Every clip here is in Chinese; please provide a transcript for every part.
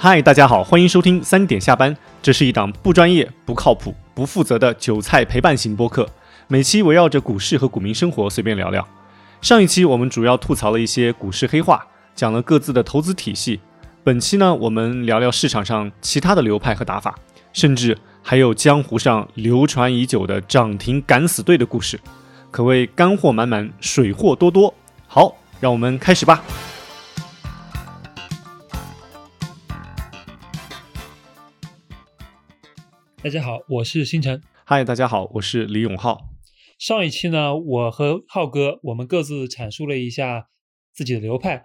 嗨，大家好，欢迎收听三点下班。这是一档不专业、不靠谱、不负责的韭菜陪伴型播客，每期围绕着股市和股民生活随便聊聊。上一期我们主要吐槽了一些股市黑话，讲了各自的投资体系。本期呢，我们聊聊市场上其他的流派和打法，甚至还有江湖上流传已久的涨停敢死队的故事，可谓干货满满，水货多多。好，让我们开始吧。大家好，我是星辰。嗨，大家好，我是李永浩。上一期呢，我和浩哥我们各自阐述了一下自己的流派，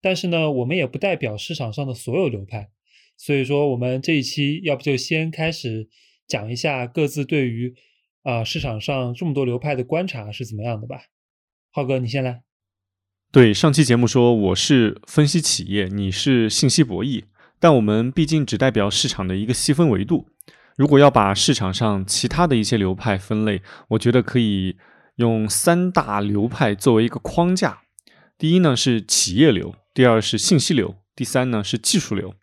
但是呢，我们也不代表市场上的所有流派，所以说我们这一期要不就先开始讲一下各自对于啊市场上这么多流派的观察是怎么样的吧。浩哥，你先来。对，上期节目说我是分析企业，你是信息博弈，但我们毕竟只代表市场的一个细分维度。如果要把市场上其他的一些流派分类，我觉得可以用三大流派作为一个框架。第一呢是企业流，第二是信息流，第三呢是技术流。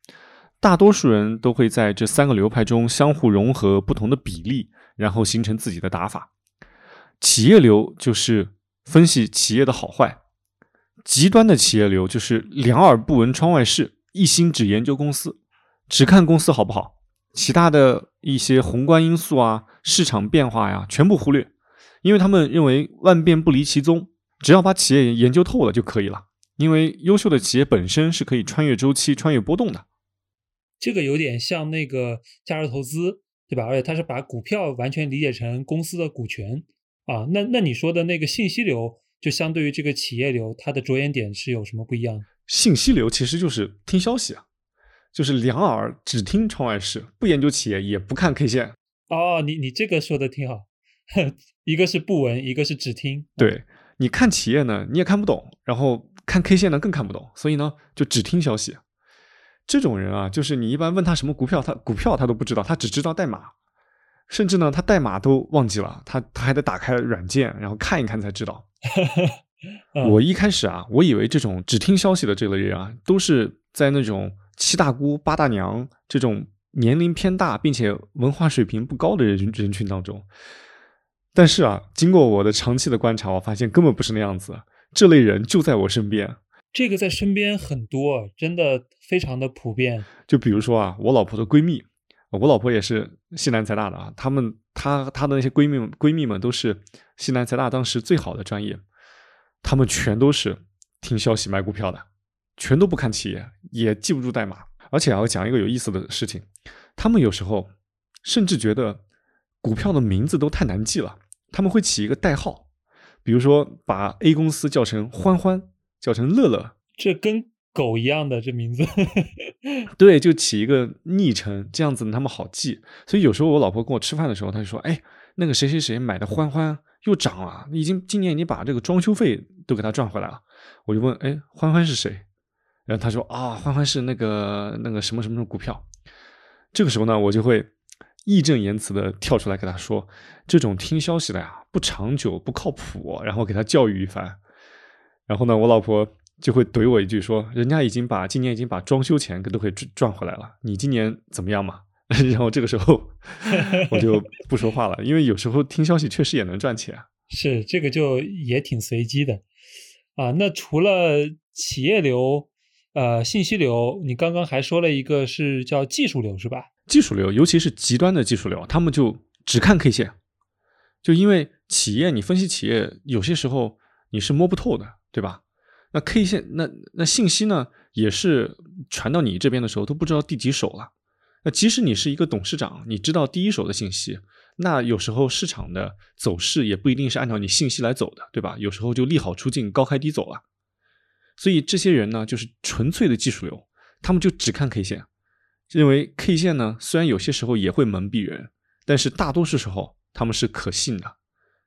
大多数人都会在这三个流派中相互融合不同的比例，然后形成自己的打法。企业流就是分析企业的好坏，极端的企业流就是两耳不闻窗外事，一心只研究公司，只看公司好不好。其他的一些宏观因素啊，市场变化呀，全部忽略，因为他们认为万变不离其宗，只要把企业研究透了就可以了。因为优秀的企业本身是可以穿越周期、穿越波动的。这个有点像那个价值投资，对吧？而且它是把股票完全理解成公司的股权啊。那那你说的那个信息流，就相对于这个企业流，它的着眼点是有什么不一样？信息流其实就是听消息啊。就是两耳只听窗外事，不研究企业，也不看 K 线。哦，你你这个说的挺好，一个是不闻，一个是只听。对，你看企业呢，你也看不懂，然后看 K 线呢更看不懂，所以呢就只听消息。这种人啊，就是你一般问他什么股票，他股票他都不知道，他只知道代码，甚至呢他代码都忘记了，他他还得打开软件，然后看一看才知道。我一开始啊，我以为这种只听消息的这类人啊，都是在那种。七大姑八大娘这种年龄偏大并且文化水平不高的人人群当中，但是啊，经过我的长期的观察，我发现根本不是那样子。这类人就在我身边，这个在身边很多，真的非常的普遍。就比如说啊，我老婆的闺蜜，我老婆也是西南财大的啊，她们她她的那些闺蜜们闺蜜们都是西南财大当时最好的专业，她们全都是听消息买股票的。全都不看企业，也记不住代码，而且要讲一个有意思的事情，他们有时候甚至觉得股票的名字都太难记了，他们会起一个代号，比如说把 A 公司叫成欢欢，叫成乐乐，这跟狗一样的这名字，对，就起一个昵称，这样子他们好记。所以有时候我老婆跟我吃饭的时候，她就说：“哎，那个谁谁谁买的欢欢又涨了，已经今年已经把这个装修费都给他赚回来了。”我就问：“哎，欢欢是谁？”然后他说啊，欢欢是那个那个什么什么什么股票。这个时候呢，我就会义正言辞的跳出来给他说，这种听消息的呀，不长久，不靠谱。然后给他教育一番。然后呢，我老婆就会怼我一句说，人家已经把今年已经把装修钱都可以赚回来了，你今年怎么样嘛？然后这个时候我就不说话了，因为有时候听消息确实也能赚钱。是这个就也挺随机的啊。那除了企业流。呃，信息流，你刚刚还说了一个是叫技术流，是吧？技术流，尤其是极端的技术流，他们就只看 K 线，就因为企业你分析企业，有些时候你是摸不透的，对吧？那 K 线，那那信息呢，也是传到你这边的时候都不知道第几手了。那即使你是一个董事长，你知道第一手的信息，那有时候市场的走势也不一定是按照你信息来走的，对吧？有时候就利好出尽，高开低走了。所以这些人呢，就是纯粹的技术流，他们就只看 K 线，认为 K 线呢，虽然有些时候也会蒙蔽人，但是大多数时候他们是可信的。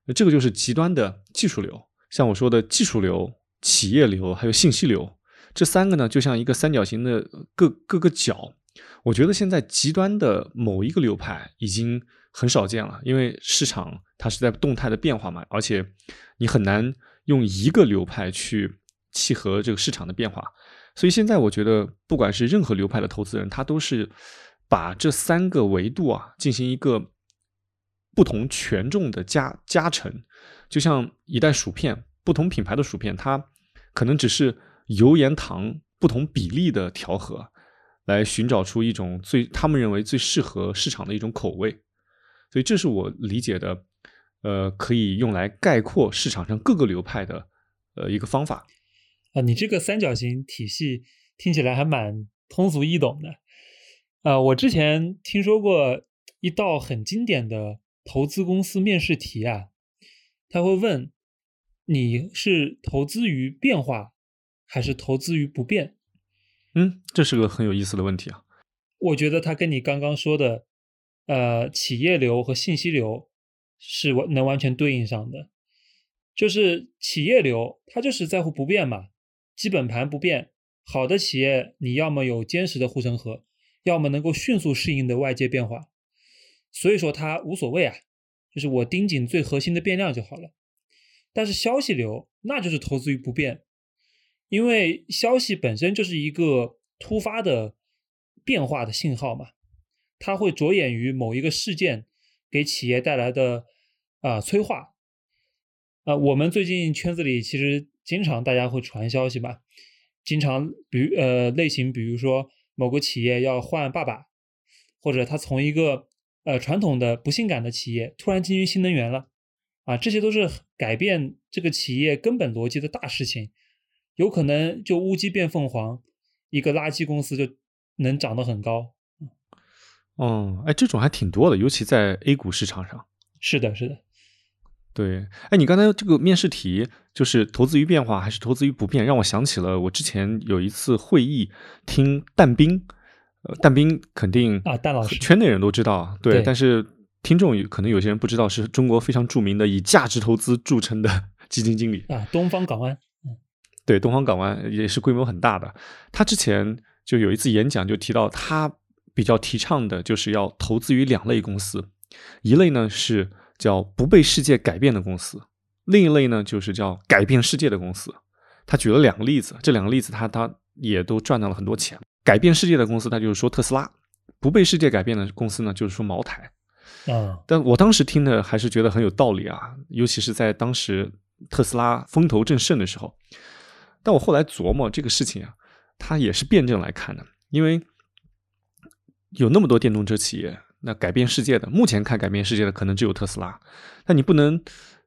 那这个就是极端的技术流，像我说的技术流、企业流还有信息流，这三个呢，就像一个三角形的各各个角。我觉得现在极端的某一个流派已经很少见了，因为市场它是在动态的变化嘛，而且你很难用一个流派去。契合这个市场的变化。所以现在我觉得，不管是任何流派的投资人，他都是把这三个维度啊进行一个不同权重的加加成，就像一袋薯片，不同品牌的薯片，它可能只是油盐糖不同比例的调和，来寻找出一种最他们认为最适合市场的一种口味。所以这是我理解的，呃，可以用来概括市场上各个流派的呃一个方法。啊，你这个三角形体系听起来还蛮通俗易懂的。啊，我之前听说过一道很经典的投资公司面试题啊，他会问你是投资于变化还是投资于不变？嗯，这是个很有意思的问题啊。我觉得它跟你刚刚说的，呃，企业流和信息流是完能完全对应上的。就是企业流，它就是在乎不变嘛。基本盘不变，好的企业你要么有坚实的护城河，要么能够迅速适应的外界变化，所以说它无所谓啊，就是我盯紧最核心的变量就好了。但是消息流那就是投资于不变，因为消息本身就是一个突发的变化的信号嘛，它会着眼于某一个事件给企业带来的啊催化。啊，我们最近圈子里其实。经常大家会传消息吧，经常比如呃类型，比如说某个企业要换爸爸，或者他从一个呃传统的不性感的企业突然进军新能源了，啊，这些都是改变这个企业根本逻辑的大事情，有可能就乌鸡变凤凰，一个垃圾公司就能涨得很高。哦，哎，这种还挺多的，尤其在 A 股市场上。是的，是的。对，哎，你刚才这个面试题就是投资于变化还是投资于不变，让我想起了我之前有一次会议听但斌，呃，但斌肯定啊，但老师圈内人都知道，对，但是听众可能有些人不知道，是中国非常著名的以价值投资著称的 基金经理啊，东方港湾，嗯，对，东方港湾也是规模很大的，他之前就有一次演讲就提到，他比较提倡的就是要投资于两类公司，一类呢是。叫不被世界改变的公司，另一类呢就是叫改变世界的公司。他举了两个例子，这两个例子他他也都赚到了很多钱。改变世界的公司，他就是说特斯拉；不被世界改变的公司呢，就是说茅台。啊，但我当时听的还是觉得很有道理啊，尤其是在当时特斯拉风头正盛的时候。但我后来琢磨这个事情啊，它也是辩证来看的，因为有那么多电动车企业。那改变世界的，目前看改变世界的可能只有特斯拉，那你不能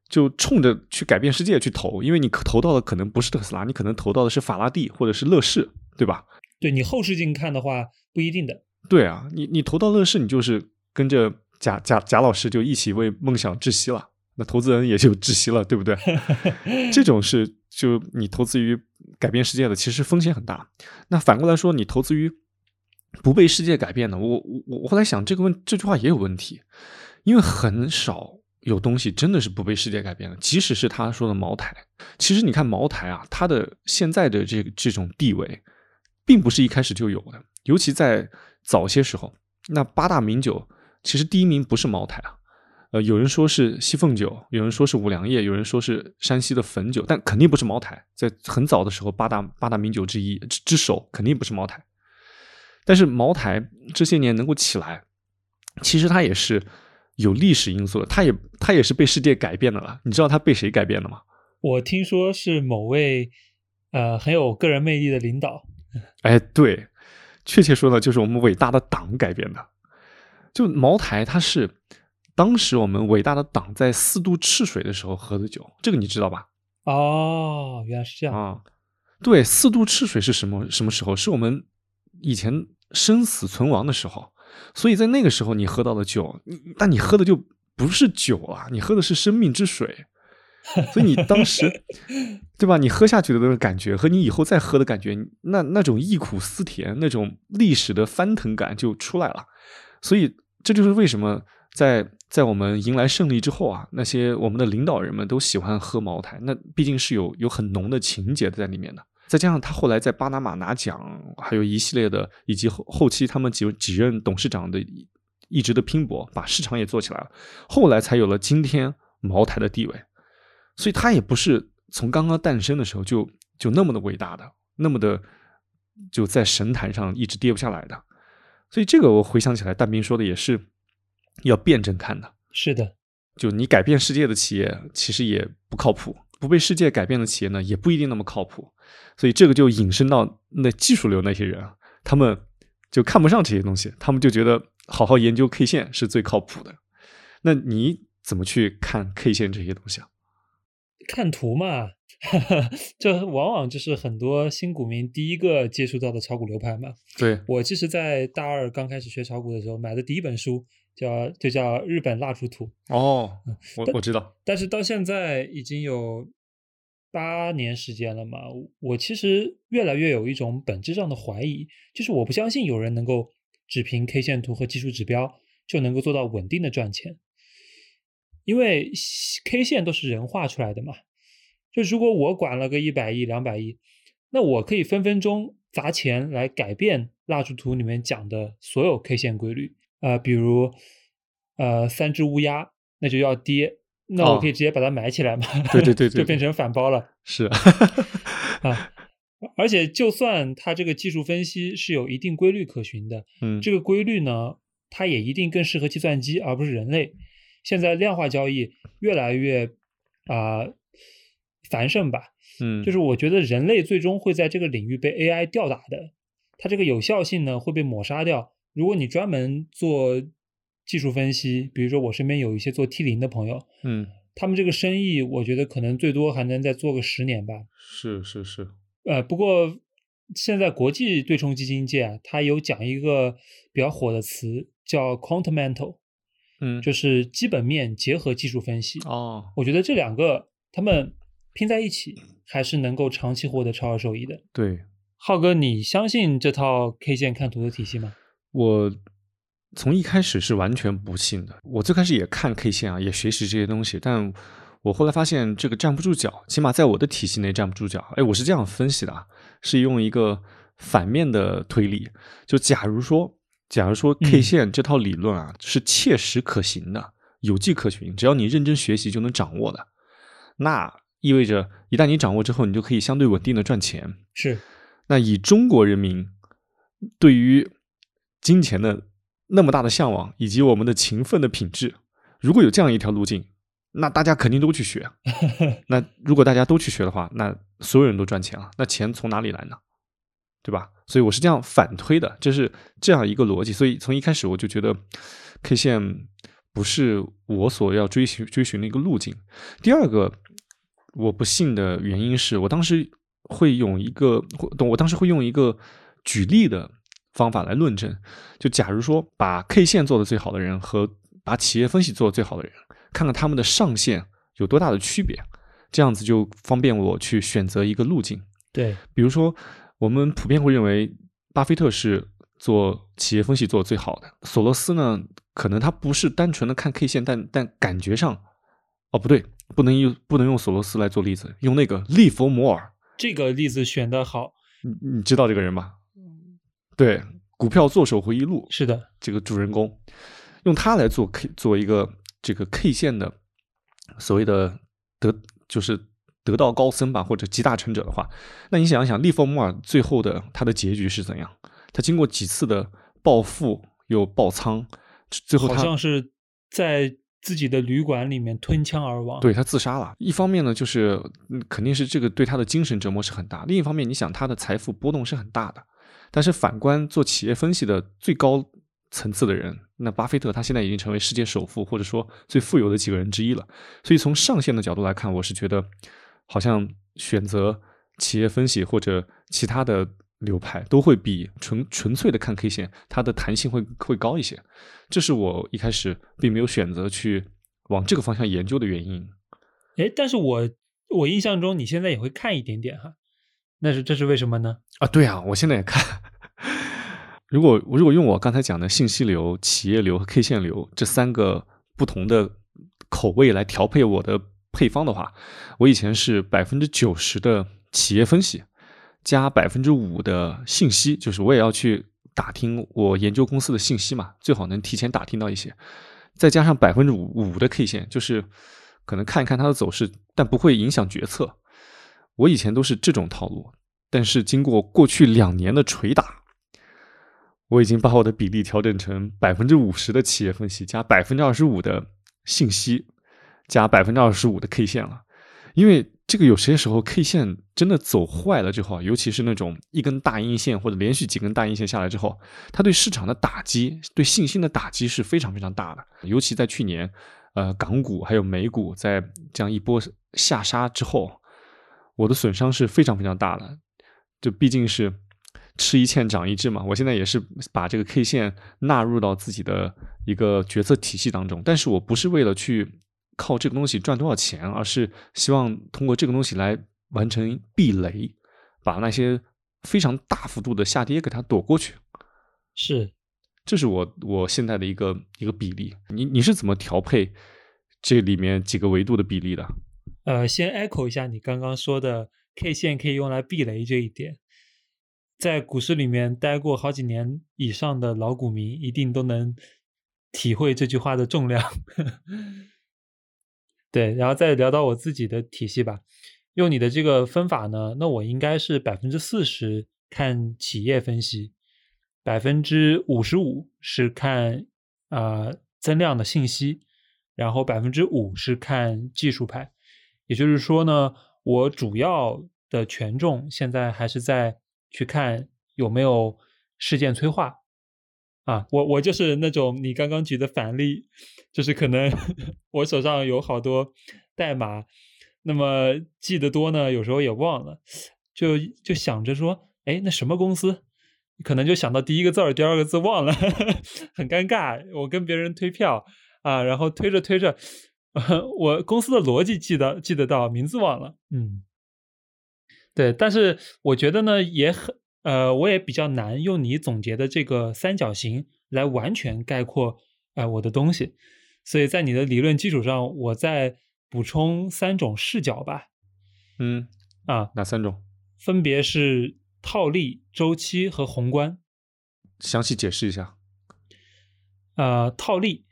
就冲着去改变世界去投，因为你投到的可能不是特斯拉，你可能投到的是法拉第或者是乐视，对吧？对你后视镜看的话，不一定的。对啊，你你投到乐视，你就是跟着贾贾贾老师就一起为梦想窒息了，那投资人也就窒息了，对不对？这种是就你投资于改变世界的，其实风险很大。那反过来说，你投资于。不被世界改变的，我我我后来想这个问这句话也有问题，因为很少有东西真的是不被世界改变的，即使是他说的茅台，其实你看茅台啊，它的现在的这这种地位，并不是一开始就有的，尤其在早些时候，那八大名酒其实第一名不是茅台啊，呃，有人说是西凤酒，有人说是五粮液，有人说是山西的汾酒，但肯定不是茅台，在很早的时候，八大八大名酒之一之之首肯定不是茅台。但是茅台这些年能够起来，其实它也是有历史因素的，它也它也是被世界改变的了。你知道它被谁改变的吗？我听说是某位呃很有个人魅力的领导。哎，对，确切说呢，就是我们伟大的党改变的。就茅台，它是当时我们伟大的党在四渡赤水的时候喝的酒，这个你知道吧？哦，原来是这样啊。对，四渡赤水是什么什么时候？是我们以前。生死存亡的时候，所以在那个时候你喝到的酒，但你喝的就不是酒啊，你喝的是生命之水。所以你当时，对吧？你喝下去的那个感觉和你以后再喝的感觉，那那种忆苦思甜，那种历史的翻腾感就出来了。所以这就是为什么在在我们迎来胜利之后啊，那些我们的领导人们都喜欢喝茅台，那毕竟是有有很浓的情节在里面的。再加上他后来在巴拿马拿奖，还有一系列的，以及后后期他们几几任董事长的一直的拼搏，把市场也做起来了，后来才有了今天茅台的地位。所以它也不是从刚刚诞生的时候就就那么的伟大的，那么的就在神坛上一直跌不下来的。所以这个我回想起来，但斌说的也是要辩证看的。是的，就你改变世界的企业其实也不靠谱，不被世界改变的企业呢也不一定那么靠谱。所以这个就引申到那技术流那些人啊，他们就看不上这些东西，他们就觉得好好研究 K 线是最靠谱的。那你怎么去看 K 线这些东西啊？看图嘛，这往往就是很多新股民第一个接触到的炒股流派嘛。对我其实，在大二刚开始学炒股的时候，买的第一本书叫就叫《日本蜡烛图》，哦，我我知道，但是到现在已经有八年时间了嘛，我其实越来越有一种本质上的怀疑，就是我不相信有人能够只凭 K 线图和技术指标就能够做到稳定的赚钱。因为 K 线都是人画出来的嘛，就如果我管了个一百亿、两百亿，那我可以分分钟砸钱来改变蜡烛图里面讲的所有 K 线规律啊，比如呃三只乌鸦，那就要跌，那我可以直接把它埋起来嘛，对对对，就变成反包了。是啊，而且就算它这个技术分析是有一定规律可循的，嗯，这个规律呢，它也一定更适合计算机而不是人类。现在量化交易越来越啊繁盛吧，嗯，就是我觉得人类最终会在这个领域被 AI 吊打的，它这个有效性呢会被抹杀掉。如果你专门做技术分析，比如说我身边有一些做 T 零的朋友，嗯，他们这个生意我觉得可能最多还能再做个十年吧。是是是，呃，不过现在国际对冲基金界啊，它有讲一个比较火的词叫 quantamental。嗯，就是基本面结合技术分析哦，我觉得这两个他们拼在一起，还是能够长期获得超额收益的。对，浩哥，你相信这套 K 线看图的体系吗？我从一开始是完全不信的。我最开始也看 K 线啊，也学习这些东西，但我后来发现这个站不住脚，起码在我的体系内站不住脚。哎，我是这样分析的啊，是用一个反面的推理，就假如说。假如说 K 线这套理论啊是切实可行的、有迹可循，只要你认真学习就能掌握的，那意味着一旦你掌握之后，你就可以相对稳定的赚钱。是。那以中国人民对于金钱的那么大的向往，以及我们的勤奋的品质，如果有这样一条路径，那大家肯定都去学。那如果大家都去学的话，那所有人都赚钱了。那钱从哪里来呢？对吧？所以我是这样反推的，就是这样一个逻辑。所以从一开始我就觉得 K 线不是我所要追寻追寻的一个路径。第二个我不信的原因是我当时会用一个，我当时会用一个举例的方法来论证。就假如说把 K 线做的最好的人和把企业分析做的最好的人，看看他们的上限有多大的区别，这样子就方便我去选择一个路径。对，比如说。我们普遍会认为，巴菲特是做企业分析做的最好的。索罗斯呢，可能他不是单纯的看 K 线，但但感觉上，哦不对，不能用不能用索罗斯来做例子，用那个利弗摩尔。这个例子选的好，你你知道这个人吗？对，《股票作手回忆录》是的，这个主人公，用他来做 K 做一个这个 K 线的所谓的得就是。得道高僧吧，或者集大成者的话，那你想一想，利弗莫尔最后的他的结局是怎样？他经过几次的暴富又爆仓，最后他好像是在自己的旅馆里面吞枪而亡。对他自杀了。一方面呢，就是肯定是这个对他的精神折磨是很大；另一方面，你想他的财富波动是很大的。但是反观做企业分析的最高层次的人，那巴菲特他现在已经成为世界首富，或者说最富有的几个人之一了。所以从上限的角度来看，我是觉得。好像选择企业分析或者其他的流派，都会比纯纯粹的看 K 线，它的弹性会会高一些。这是我一开始并没有选择去往这个方向研究的原因。哎，但是我我印象中你现在也会看一点点哈，那是这是为什么呢？啊，对啊，我现在也看。如果如果用我刚才讲的信息流、企业流和 K 线流这三个不同的口味来调配我的。配方的话，我以前是百分之九十的企业分析，加百分之五的信息，就是我也要去打听我研究公司的信息嘛，最好能提前打听到一些，再加上百分之五的 K 线，就是可能看一看它的走势，但不会影响决策。我以前都是这种套路，但是经过过去两年的捶打，我已经把我的比例调整成百分之五十的企业分析加百分之二十五的信息加百分之二十五的 K 线了。因为这个有些时候 K 线真的走坏了之后，尤其是那种一根大阴线或者连续几根大阴线下来之后，它对市场的打击、对信心的打击是非常非常大的。尤其在去年，呃，港股还有美股在这样一波下杀之后，我的损伤是非常非常大的。就毕竟是吃一堑长一智嘛。我现在也是把这个 K 线纳入到自己的一个决策体系当中，但是我不是为了去。靠这个东西赚多少钱，而是希望通过这个东西来完成避雷，把那些非常大幅度的下跌给它躲过去。是，这是我我现在的一个一个比例。你你是怎么调配这里面几个维度的比例的？呃，先 echo 一下你刚刚说的 K 线可以用来避雷这一点，在股市里面待过好几年以上的老股民一定都能体会这句话的重量。对，然后再聊到我自己的体系吧。用你的这个分法呢，那我应该是百分之四十看企业分析，百分之五十五是看啊增量的信息，然后百分之五是看技术派。也就是说呢，我主要的权重现在还是在去看有没有事件催化。啊，我我就是那种你刚刚举的反例，就是可能 我手上有好多代码，那么记得多呢，有时候也忘了，就就想着说，哎，那什么公司，可能就想到第一个字儿，第二个字忘了，很尴尬。我跟别人推票啊，然后推着推着，我公司的逻辑记得记得到，名字忘了，嗯，对，但是我觉得呢，也很。呃，我也比较难用你总结的这个三角形来完全概括呃我的东西，所以在你的理论基础上，我再补充三种视角吧。嗯，啊，哪三种？分别是套利、周期和宏观。详细解释一下。呃，套利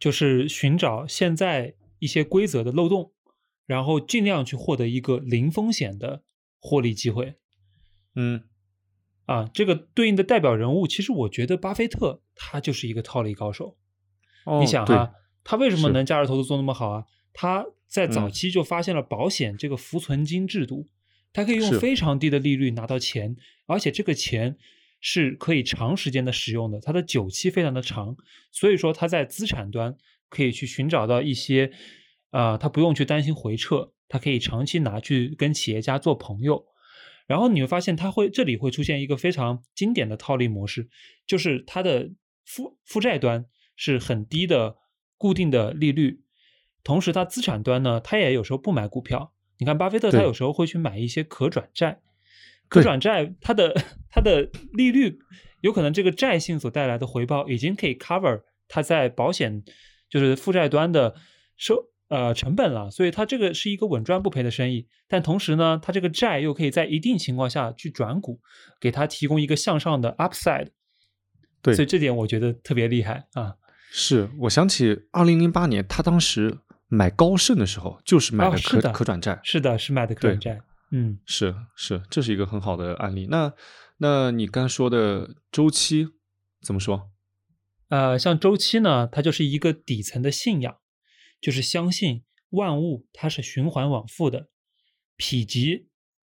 就是寻找现在一些规则的漏洞，然后尽量去获得一个零风险的获利机会。嗯。啊，这个对应的代表人物，其实我觉得巴菲特他就是一个套利高手。哦你想啊，他为什么能价值投资做那么好啊？他在早期就发现了保险这个浮存金制度，他可以用非常低的利率拿到钱，而且这个钱是可以长时间的使用的，它的久期非常的长。所以说他在资产端可以去寻找到一些，啊，他不用去担心回撤，他可以长期拿去跟企业家做朋友。然后你会发现，它会这里会出现一个非常经典的套利模式，就是它的负负债端是很低的固定的利率，同时它资产端呢，它也有时候不买股票。你看巴菲特，他有时候会去买一些可转债，可转债它的它的利率有可能这个债性所带来的回报已经可以 cover 它在保险就是负债端的收。呃，成本了，所以它这个是一个稳赚不赔的生意。但同时呢，它这个债又可以在一定情况下去转股，给它提供一个向上的 upside。对，所以这点我觉得特别厉害啊。是我想起二零零八年他当时买高盛的时候，就是买的可可转债。是的，是买的可转债。嗯，是是，这是一个很好的案例。那那你刚说的周期怎么说？呃，像周期呢，它就是一个底层的信仰。就是相信万物它是循环往复的，否极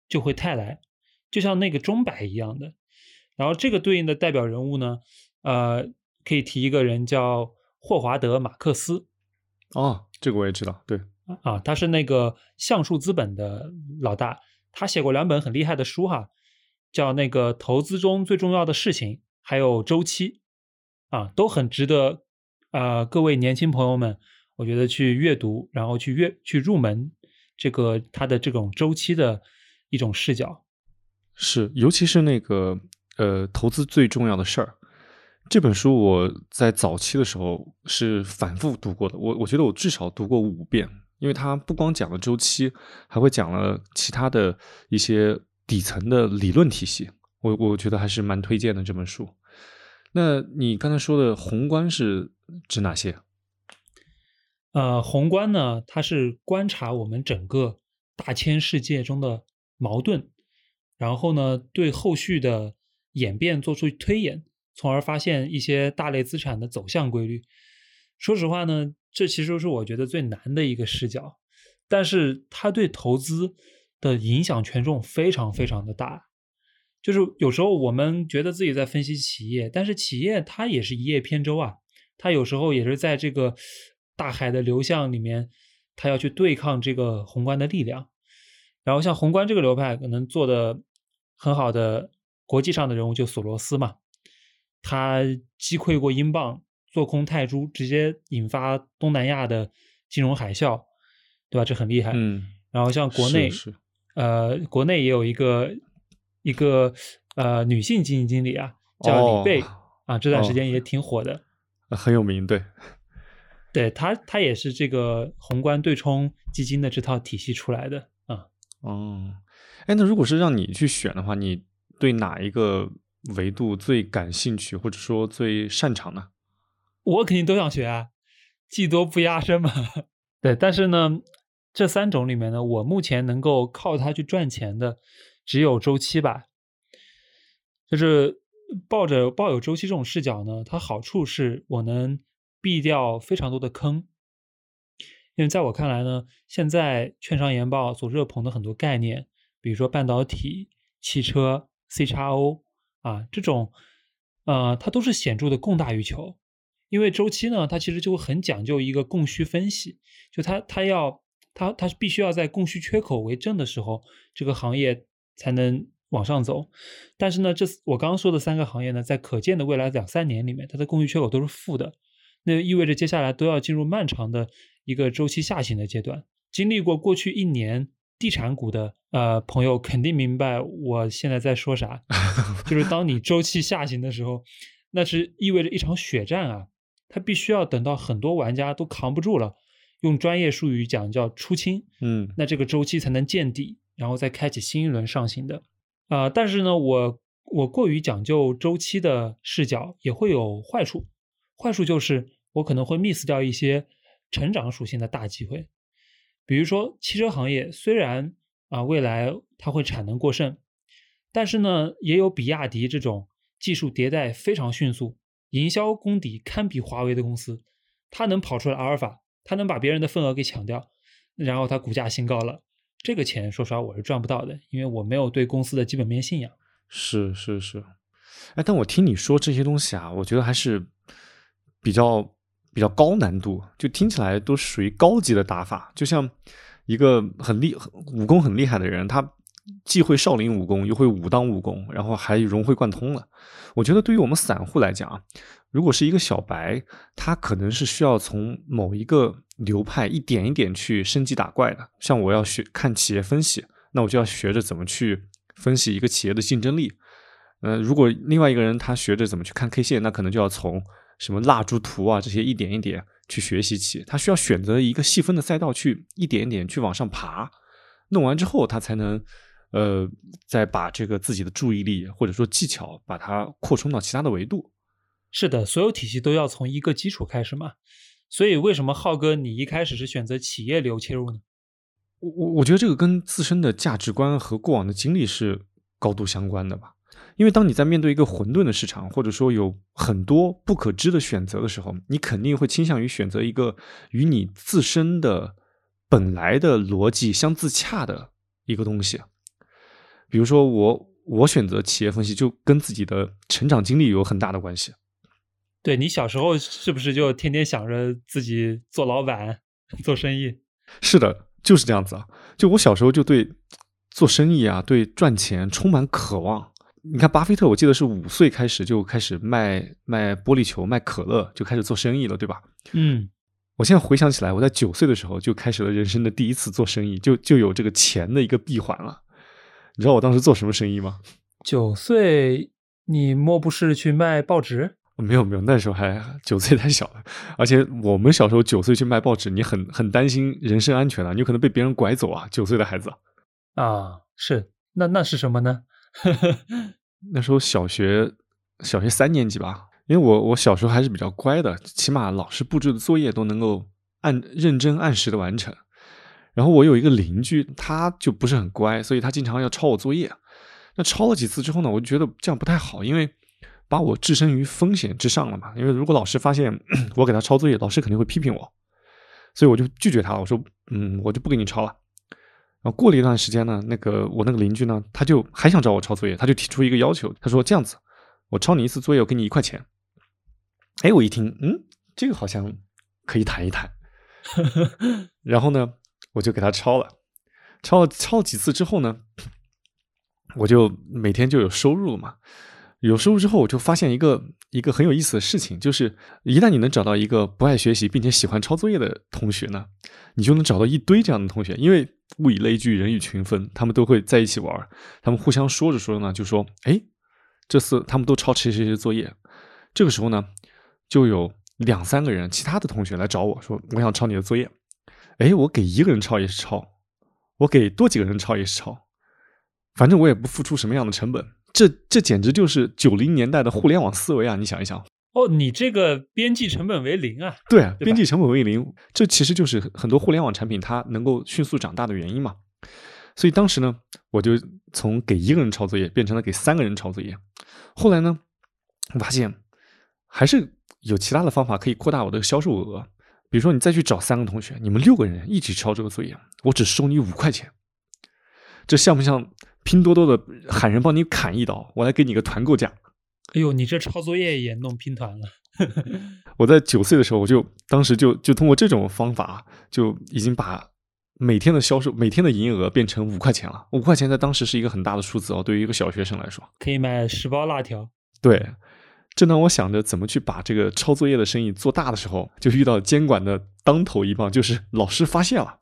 就会泰来，就像那个钟摆一样的。然后这个对应的代表人物呢，呃，可以提一个人叫霍华德·马克思。哦，这个我也知道，对啊，他是那个橡树资本的老大，他写过两本很厉害的书哈，叫那个投资中最重要的事情，还有周期，啊，都很值得呃各位年轻朋友们。我觉得去阅读，然后去阅去入门这个它的这种周期的一种视角，是，尤其是那个呃，投资最重要的事儿这本书，我在早期的时候是反复读过的。我我觉得我至少读过五遍，因为它不光讲了周期，还会讲了其他的一些底层的理论体系。我我觉得还是蛮推荐的这本书。那你刚才说的宏观是指哪些？呃，宏观呢，它是观察我们整个大千世界中的矛盾，然后呢，对后续的演变做出推演，从而发现一些大类资产的走向规律。说实话呢，这其实是我觉得最难的一个视角，但是它对投资的影响权重非常非常的大。就是有时候我们觉得自己在分析企业，但是企业它也是一叶扁舟啊，它有时候也是在这个大海的流向里面，他要去对抗这个宏观的力量。然后像宏观这个流派可能做的很好的国际上的人物就索罗斯嘛，他击溃过英镑，做空泰铢，直接引发东南亚的金融海啸，对吧？这很厉害。嗯，然后像国内，是是呃，国内也有一个一个呃女性基金经理啊，叫李贝、哦啊，这段时哦间也挺火的。呃很有名，对。对它，它也是这个宏观对冲基金的这套体系出来的啊。哦，哎，那如果是让你去选的话，你对哪一个维度最感兴趣，或者说最擅长呢？我肯定都想学啊，技多不压身嘛。对，但是呢，这三种里面呢，我目前能够靠它去赚钱的只有周期吧。就是抱着抱有周期这种视角呢，它好处是我能避掉非常多的坑。因为在我看来呢，现在券商研报所热捧的很多概念，比如说半导体、汽车、CXO 啊这种，呃，它都是显著的供大于求。因为周期呢，它其实就会很讲究一个供需分析，就它它要它它是必须要在供需缺口为正的时候，这个行业才能往上走。但是呢，这我刚刚说的三个行业呢，在可见的未来两三年里面，它的供需缺口都是负的，那意味着接下来都要进入漫长的一个周期下行的阶段。经历过过去一年地产股的呃朋友肯定明白我现在在说啥，就是当你周期下行的时候，那是意味着一场血战啊。它必须要等到很多玩家都扛不住了，用专业术语讲叫出清，嗯那这个周期才能见底，然后再开启新一轮上行的。啊、但是呢，我我过于讲究周期的视角也会有坏处，坏处就是我可能会 miss 掉一些成长属性的大机会，比如说汽车行业，虽然啊、未来它会产能过剩，但是呢，也有比亚迪这种技术迭代非常迅速。营销功底堪比华为的公司，它能跑出来阿尔法，它能把别人的份额给抢掉，然后它股价新高了。这个钱说实话我是赚不到的，因为我没有对公司的基本面信仰。是是是，哎，但我听你说这些东西啊，我觉得还是比较比较高难度，就听起来都属于高级的打法。就像一个很厉武功很厉害的人，他既会少林武功，又会武当武功，然后还融会贯通了。我觉得对于我们散户来讲啊，如果是一个小白，他可能是需要从某一个流派一点一点去升级打怪的。像我要学看企业分析，那我就要学着怎么去分析一个企业的竞争力。呃，如果另外一个人他学着怎么去看 K 线，那可能就要从什么蜡烛图啊这些一点一点去学习起。他需要选择一个细分的赛道去一点一点去往上爬，弄完之后他才能呃再把这个自己的注意力或者说技巧把它扩充到其他的维度。是的，所有体系都要从一个基础开始嘛。所以为什么浩哥你一开始是选择企业流切入呢？我我我觉得这个跟自身的价值观和过往的经历是高度相关的吧。因为当你在面对一个混沌的市场，或者说有很多不可知的选择的时候，你肯定会倾向于选择一个与你自身的本来的逻辑相自洽的一个东西。比如说我我选择企业分析，就跟自己的成长经历有很大的关系。对你小时候是不是就天天想着自己做老板、做生意？是的，就是这样子啊。就我小时候就对做生意啊，对赚钱充满渴望。你看，巴菲特，我记得是五岁开始就开始卖卖玻璃球、卖可乐，就开始做生意了，对吧？嗯，我现在回想起来，我在九岁的时候就开始了人生的第一次做生意，就就有这个钱的一个闭环了。你知道我当时做什么生意吗？九岁你莫不是去卖报纸？没有没有，那时候还九岁太小了，而且我们小时候九岁去卖报纸，你很很担心人身安全啊，你有可能被别人拐走啊。九岁的孩子，啊，是那那是什么呢？那时候小学小学三年级吧，因为我我小时候还是比较乖的，起码老师布置的作业都能够按认真按时的完成。然后我有一个邻居，他就不是很乖，所以他经常要抄我作业。那抄了几次之后呢，我就觉得这样不太好，因为把我置身于风险之上了嘛。因为如果老师发现 我给他抄作业，老师肯定会批评我，所以我就拒绝他了。我说：“嗯，我就不给你抄了。”过了一段时间呢，那个我那个邻居呢，他就还想找我抄作业，他就提出一个要求，他说：“这样子，我抄你一次作业，我给你一块钱。”哎，我一听，嗯，这个好像可以谈一谈。然后呢，我就给他抄了，抄了抄了几次之后呢，我就每天就有收入了嘛。有收入之后，我就发现一个一个很有意思的事情，就是一旦你能找到一个不爱学习并且喜欢抄作业的同学呢，你就能找到一堆这样的同学。因为物以类聚，人以群分，他们都会在一起玩，他们互相说着说着呢，就说：“哎，这次他们都抄谁谁谁作业。”这个时候呢，就有两三个人，其他的同学来找我说：“我想抄你的作业。”哎，我给一个人抄也是抄，我给多几个人抄也是抄，反正我也不付出什么样的成本。这这简直就是九零年代的互联网思维啊！你想一想，哦，你这个边际成本为零啊？对啊，边际成本为零，这其实就是很多互联网产品它能够迅速长大的原因嘛。所以当时呢，我就从给一个人抄作业变成了给三个人抄作业。后来呢，我发现还是有其他的方法可以扩大我的销售额。比如说，你再去找三个同学，你们六个人一起抄这个作业，我只收你五块钱。这像不像拼多多的喊人帮你砍一刀？我来给你个团购价。哎呦，你这抄作业也弄拼团了？我在九岁的时候，我就当时就就通过这种方法，就已经把每天的销售、每天的营业额变成五块钱了。五块钱在当时是一个很大的数字哦，对于一个小学生来说，可以买十包辣条。对。正当我想着怎么去把这个抄作业的生意做大的时候，就遇到监管的当头一棒，就是老师发现了，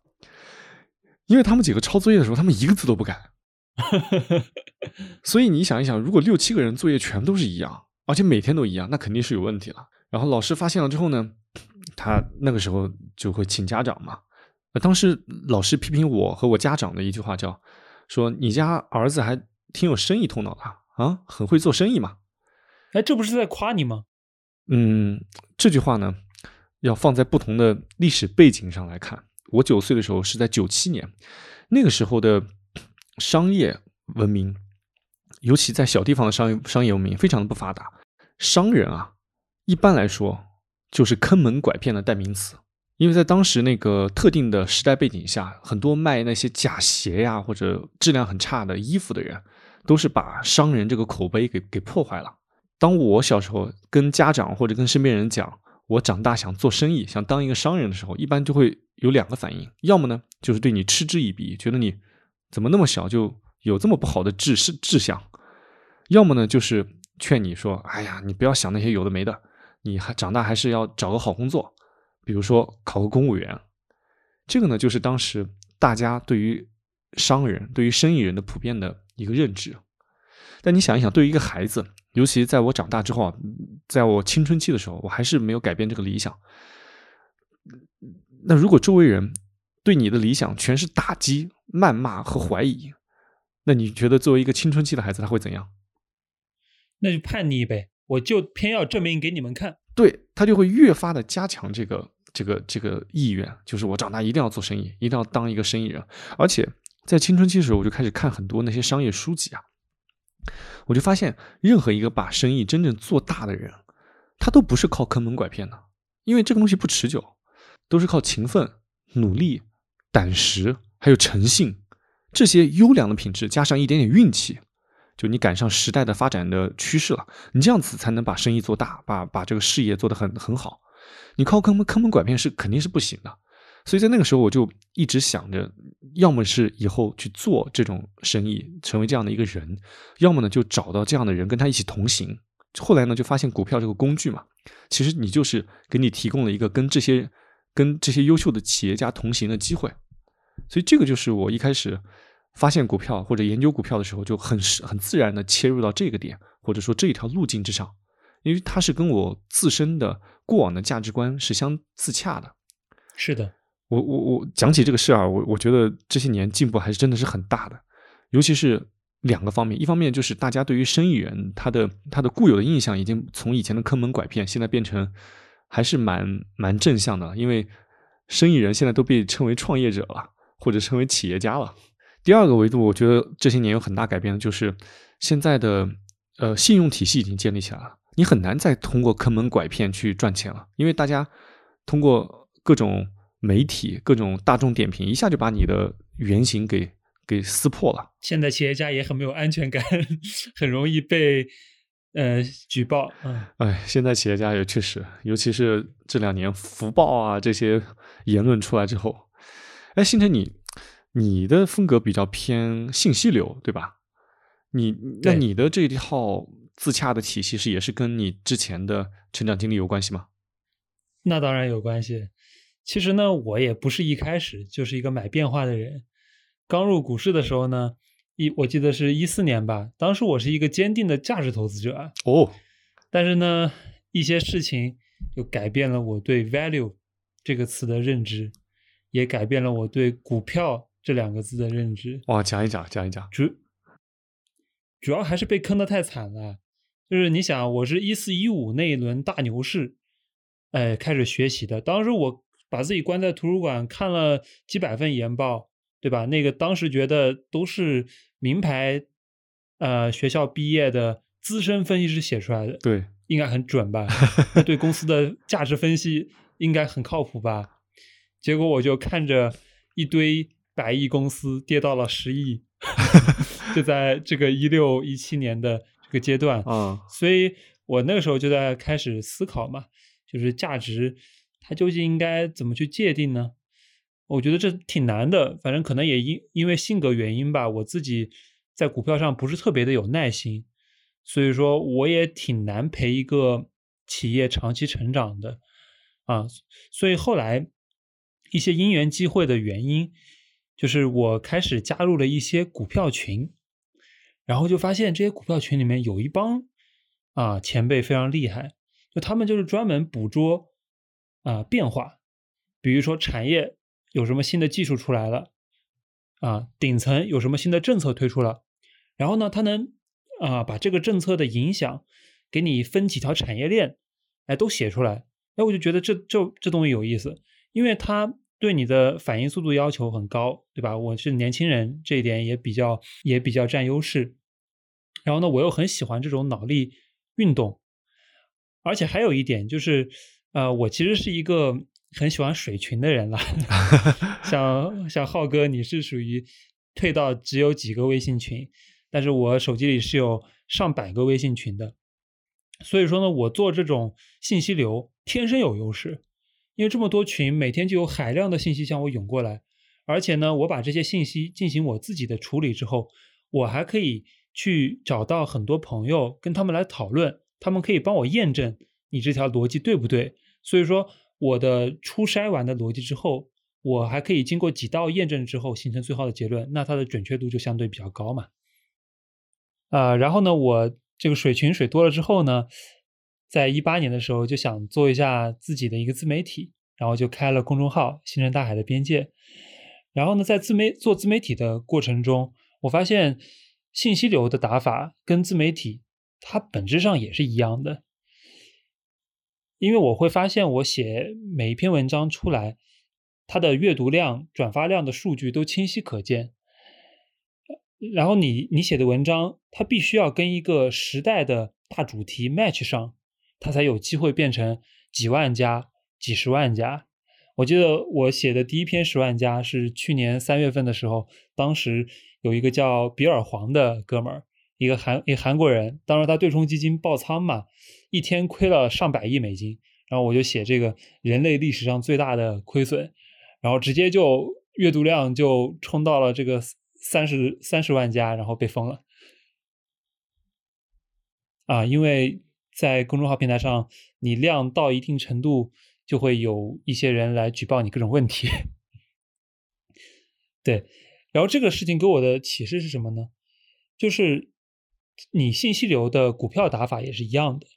因为他们几个抄作业的时候，他们一个字都不改，所以你想一想，如果六七个人作业全都是一样，而且每天都一样，那肯定是有问题了。然后老师发现了之后呢，他那个时候就会请家长嘛。当时老师批评我和我家长的一句话叫：“说你家儿子还挺有生意头脑的啊，很会做生意嘛。”哎，这不是在夸你吗？嗯，这句话呢，要放在不同的历史背景上来看。我九岁的时候是在九七年，那个时候的商业文明，尤其在小地方的商业商业文明非常的不发达。商人啊，一般来说就是坑蒙拐骗的代名词。因为在当时那个特定的时代背景下，很多卖那些假鞋呀或者质量很差的衣服的人，都是把商人这个口碑给给破坏了。当我小时候跟家长或者跟身边人讲我长大想做生意，想当一个商人的时候，一般就会有两个反应：要么呢就是对你嗤之以鼻，觉得你怎么那么小就有这么不好的志是志向；要么呢就是劝你说：“哎呀，你不要想那些有的没的，你还长大还是要找个好工作，比如说考个公务员。”这个呢就是当时大家对于商人、对于生意人的普遍的一个认知。但你想一想，对于一个孩子，尤其在我长大之后啊，在我青春期的时候，我还是没有改变这个理想。那如果周围人对你的理想全是打击、谩骂和怀疑，那你觉得作为一个青春期的孩子他会怎样？那就叛逆呗！我就偏要证明给你们看。对他就会越发的加强这个、这个、这个意愿，就是我长大一定要做生意，一定要当一个生意人。而且在青春期的时候，我就开始看很多那些商业书籍啊。我就发现，任何一个把生意真正做大的人，他都不是靠坑蒙拐骗的，因为这个东西不持久，都是靠勤奋、努力、胆识，还有诚信这些优良的品质，加上一点点运气，就你赶上时代的发展的趋势了，你这样子才能把生意做大，把把这个事业做得很很好。你靠坑蒙坑蒙拐骗是肯定是不行的。所以在那个时候，我就一直想着，要么是以后去做这种生意，成为这样的一个人；要么呢，就找到这样的人跟他一起同行。后来呢，就发现股票这个工具嘛，其实你就是给你提供了一个跟这些、跟这些优秀的企业家同行的机会。所以这个就是我一开始发现股票或者研究股票的时候，就很很自然的切入到这个点，或者说这一条路径之上，因为它是跟我自身的过往的价值观是相自洽的。是的。我我我讲起这个事儿啊，我我觉得这些年进步还是真的是很大的，尤其是两个方面，一方面就是大家对于生意人他的他的固有的印象已经从以前的坑蒙拐骗，现在变成还是蛮蛮正向的，因为生意人现在都被称为创业者了，或者成为企业家了。第二个维度，我觉得这些年有很大改变的就是现在的呃信用体系已经建立起来了，你很难再通过坑蒙拐骗去赚钱了，因为大家通过各种媒体、各种大众点评，一下就把你的原型给给撕破了。现在企业家也很没有安全感，很容易被呃举报。嗯，哎，现在企业家也确实，尤其是这两年福报啊这些言论出来之后，哎，星辰你。你的风格比较偏信息流，对吧？你那你的这一套自洽的体系是也是跟你之前的成长经历有关系吗？那当然有关系。其实呢，我也不是一开始就是一个买变化的人。刚入股市的时候呢，一我记得是一四年吧，当时我是一个坚定的价值投资者哦。但是呢，一些事情又改变了我对 value 这个词的认知，也改变了我对股票。这两个字的认知哇，讲一讲，讲一讲。主主要还是被坑的太惨了。就是你想，我是一四一五那一轮大牛市，哎，开始学习的。当时我把自己关在图书馆看了几百份研报，对吧？那个当时觉得都是名牌，呃，学校毕业的资深分析师写出来的，对，应该很准吧？对公司的价值分析应该很靠谱吧？结果我就看着一堆。百亿公司跌到了十亿，就在这个一六一七年的这个阶段啊，所以我那个时候就在开始思考嘛，就是价值它究竟应该怎么去界定呢？我觉得这挺难的，反正可能也因因为性格原因吧，我自己在股票上不是特别的有耐心，所以说我也挺难陪一个企业长期成长的啊，所以后来一些因缘机会的原因。就是我开始加入了一些股票群，然后就发现这些股票群里面有一帮啊前辈非常厉害，就他们就是专门捕捉啊变化，比如说产业有什么新的技术出来了，啊顶层有什么新的政策推出了，然后呢他能啊把这个政策的影响给你分几条产业链，哎都写出来，哎我就觉得这这这东西有意思，因为它。对你的反应速度要求很高，对吧？我是年轻人，这一点也比较也比较占优势。然后呢，我又很喜欢这种脑力运动，而且还有一点就是，呃，我其实是一个很喜欢水群的人了。像像浩哥，你是属于退到只有几个微信群，但是我手机里是有上百个微信群的。所以说呢，我做这种信息流天生有优势。因为这么多群，每天就有海量的信息向我涌过来，而且呢，我把这些信息进行我自己的处理之后，我还可以去找到很多朋友跟他们来讨论，他们可以帮我验证你这条逻辑对不对。所以说，我的初筛完的逻辑之后，我还可以经过几道验证之后形成最后的结论，那它的准确度就相对比较高嘛。啊，然后呢，我这个水群水多了之后呢。在一八年的时候，就想做一下自己的一个自媒体，然后就开了公众号“星辰大海的边界”。然后呢，在自媒做自媒体的过程中，我发现信息流的打法跟自媒体它本质上也是一样的。因为我会发现，我写每一篇文章出来，它的阅读量、转发量的数据都清晰可见。然后你你写的文章，它必须要跟一个时代的大主题 match 上。它才有机会变成几万家、几十万家。我记得我写的第一篇十万家是去年三月份的时候，当时有一个叫比尔黄的哥们儿，一个韩一韩国人，当时他对冲基金爆仓嘛，一天亏了上百亿美金。然后我就写这个人类历史上最大的亏损，然后直接就阅读量就冲到了这个三十三十万加，然后被封了。啊，因为。在公众号平台上，你量到一定程度，就会有一些人来举报你各种问题。对，然后这个事情给我的启示是什么呢？就是你信息流的股票打法也是一样的，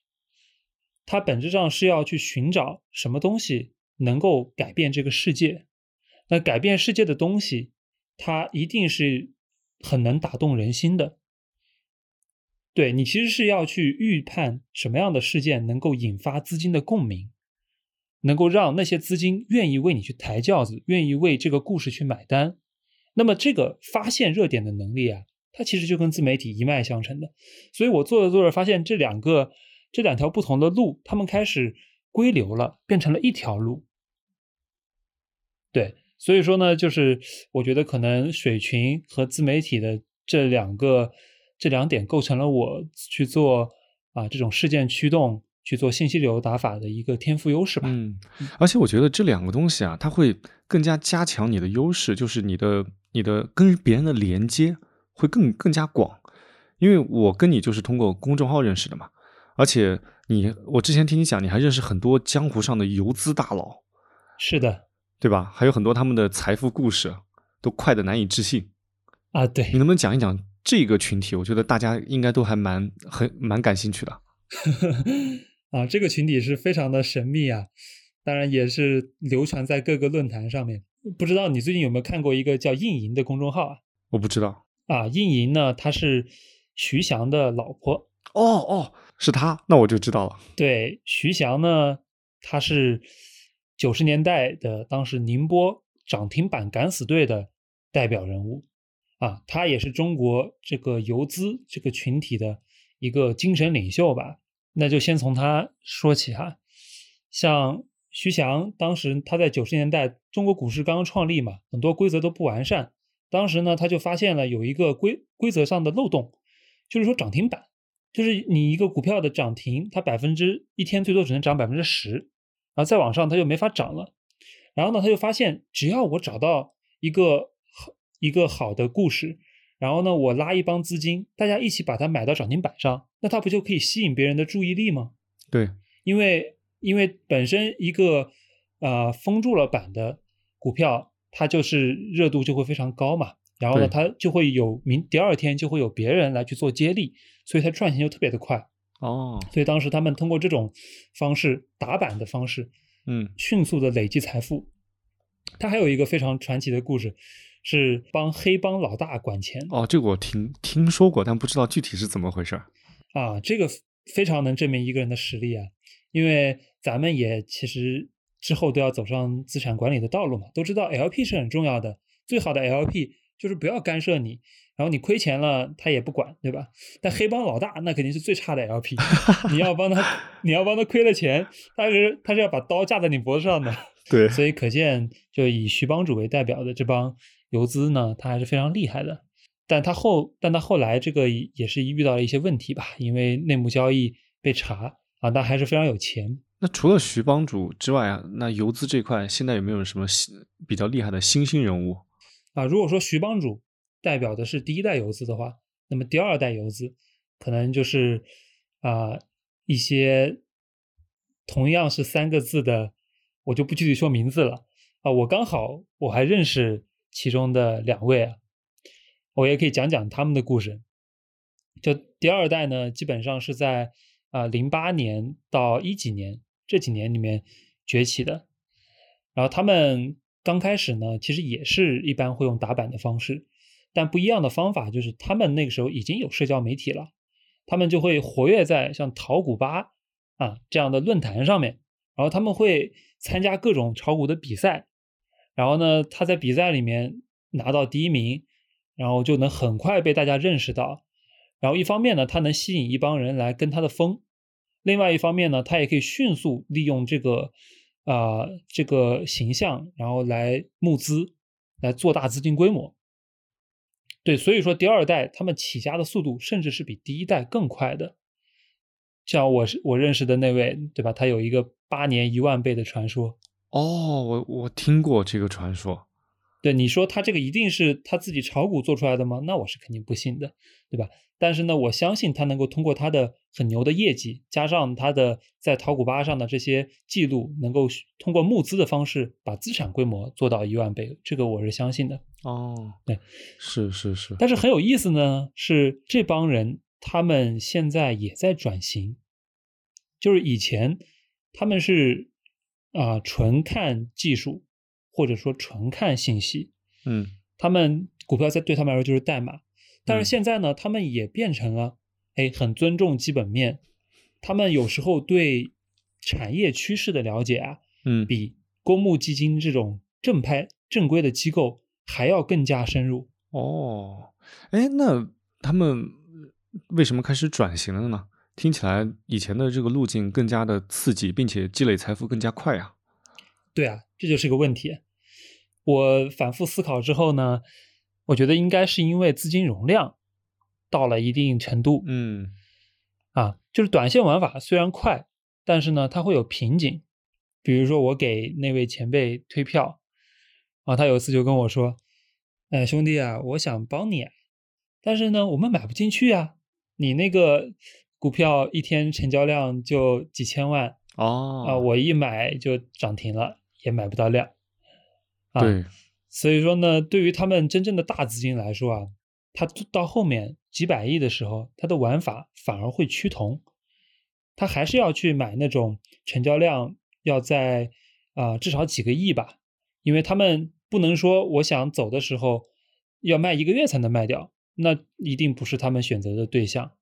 它本质上是要去寻找什么东西能够改变这个世界。那改变世界的东西，它一定是很能打动人心的。对你其实是要去预判什么样的事件能够引发资金的共鸣，能够让那些资金愿意为你去抬轿子，愿意为这个故事去买单。那么这个发现热点的能力啊，它其实就跟自媒体一脉相承的。所以我做着做着发现，这两个这两条不同的路，他们开始归流了，变成了一条路。对，所以说呢，就是我觉得可能水群和自媒体的这两个这两点构成了我去做啊这种事件驱动去做信息流打法的一个天赋优势吧。嗯，而且我觉得这两个东西啊，它会更加加强你的优势，就是你的你的跟别人的连接会更更加广。因为我跟你就是通过公众号认识的嘛，而且你我之前听你讲，你还认识很多江湖上的游资大佬，是的，对吧？还有很多他们的财富故事都快的难以置信。啊，对你，能不能讲一讲这个群体？我觉得大家应该都还蛮很蛮感兴趣的。啊，这个群体是非常的神秘啊，当然也是流传在各个论坛上面。不知道你最近有没有看过一个叫印莹的公众号啊？我不知道。啊，印莹呢，她是徐翔的老婆。哦哦，是他，那我就知道了。对，徐翔呢，他是九十年代的当时宁波涨停板敢死队的代表人物啊，他也是中国这个游资这个群体的一个精神领袖吧。那就先从他说起哈，像徐翔当时他在九十年代中国股市刚刚创立嘛，很多规则都不完善，当时呢他就发现了有一个规规则上的漏洞，就是说涨停板。就是你一个股票的涨停，它百分之一天最多只能涨百分之十，然后再往上它就没法涨了。然后呢，他就发现，只要我找到一个一个好的故事，然后呢，我拉一帮资金，大家一起把它买到涨停板上，那它不就可以吸引别人的注意力吗？对，因为因为本身一个呃封住了板的股票，它就是热度就会非常高嘛。然后呢，它就会有明第二天就会有别人来去做接力，所以它赚钱就特别的快。哦，所以当时他们通过这种方式打板的方式，嗯，迅速的累积财富。他还有一个非常传奇的故事，是帮黑帮老大管钱哦，这个我听听说过，但不知道具体是怎么回事儿。啊，这个非常能证明一个人的实力啊。因为咱们也其实之后都要走上资产管理的道路嘛，都知道 LP 是很重要的，最好的 LP 就是不要干涉你，然后你亏钱了他也不管，对吧？但黑帮老大那肯定是最差的 LP，你要帮他，你要帮他亏了钱，他是他是要把刀架在你脖子上的。对，所以可见，就以徐帮主为代表的这帮游资呢，他还是非常厉害的。但他后，但他后来这个也是遇到了一些问题吧，因为内幕交易被查啊，但还是非常有钱。那除了徐帮主之外啊，那游资这块现在有没有什么新比较厉害的新兴人物？啊，如果说徐帮主代表的是第一代游资的话，那么第二代游资可能就是啊一些同样是三个字的，我就不具体说名字了啊。我刚好我还认识其中的两位啊，我也可以讲讲他们的故事。就第二代呢，基本上是在啊零八年到一几年这几年里面崛起的，然后他们刚开始呢，其实也是一般会用打板的方式，但不一样的方法就是他们那个时候已经有社交媒体了，他们就会活跃在像淘股吧啊这样的论坛上面，然后他们会参加各种炒股的比赛，然后呢，他在比赛里面拿到第一名，然后就能很快被大家认识到，然后一方面呢，他能吸引一帮人来跟他的风，另外一方面呢，他也可以迅速利用这个。啊、这个形象，然后来募资，来做大资金规模。对，所以说第二代他们起家的速度，甚至是比第一代更快的。像我是我认识的那位，对吧？他有一个八年一万倍的传说。哦，我我听过这个传说。对，你说他这个一定是他自己炒股做出来的吗？那我是肯定不信的，对吧？但是呢，我相信他能够通过他的很牛的业绩，加上他的在淘股吧上的这些记录，能够通过募资的方式把资产规模做到一万倍，这个我是相信的。哦，对，是是是，但是很有意思呢，是这帮人他们现在也在转型，就是以前他们是啊、纯看技术，或者说纯看信息，嗯。他们股票在对他们来说就是代码，但是嗯。现在呢，他们也变成了哎很尊重基本面，他们有时候对产业趋势的了解啊，嗯，比公募基金这种正派正规的机构还要更加深入。哦，哎，那他们为什么开始转型了呢？听起来以前的这个路径更加的刺激，并且积累财富更加快啊。对啊，这就是个问题。我反复思考之后呢，我觉得应该是因为资金容量到了一定程度。嗯，啊，就是短线玩法虽然快，但是呢，它会有瓶颈。比如说，我给那位前辈推票，啊，他有一次就跟我说：“哎，兄弟啊，我想帮你，但是呢，我们买不进去啊，你那个。”股票一天成交量就几千万哦，啊，我一买就涨停了，也买不到量，啊，对，所以说呢，对于他们真正的大资金来说啊，他到后面几百亿的时候，他的玩法反而会趋同，他还是要去买那种成交量要在啊至少几个亿吧，因为他们不能说我想走的时候要卖一个月才能卖掉，那一定不是他们选择的对象。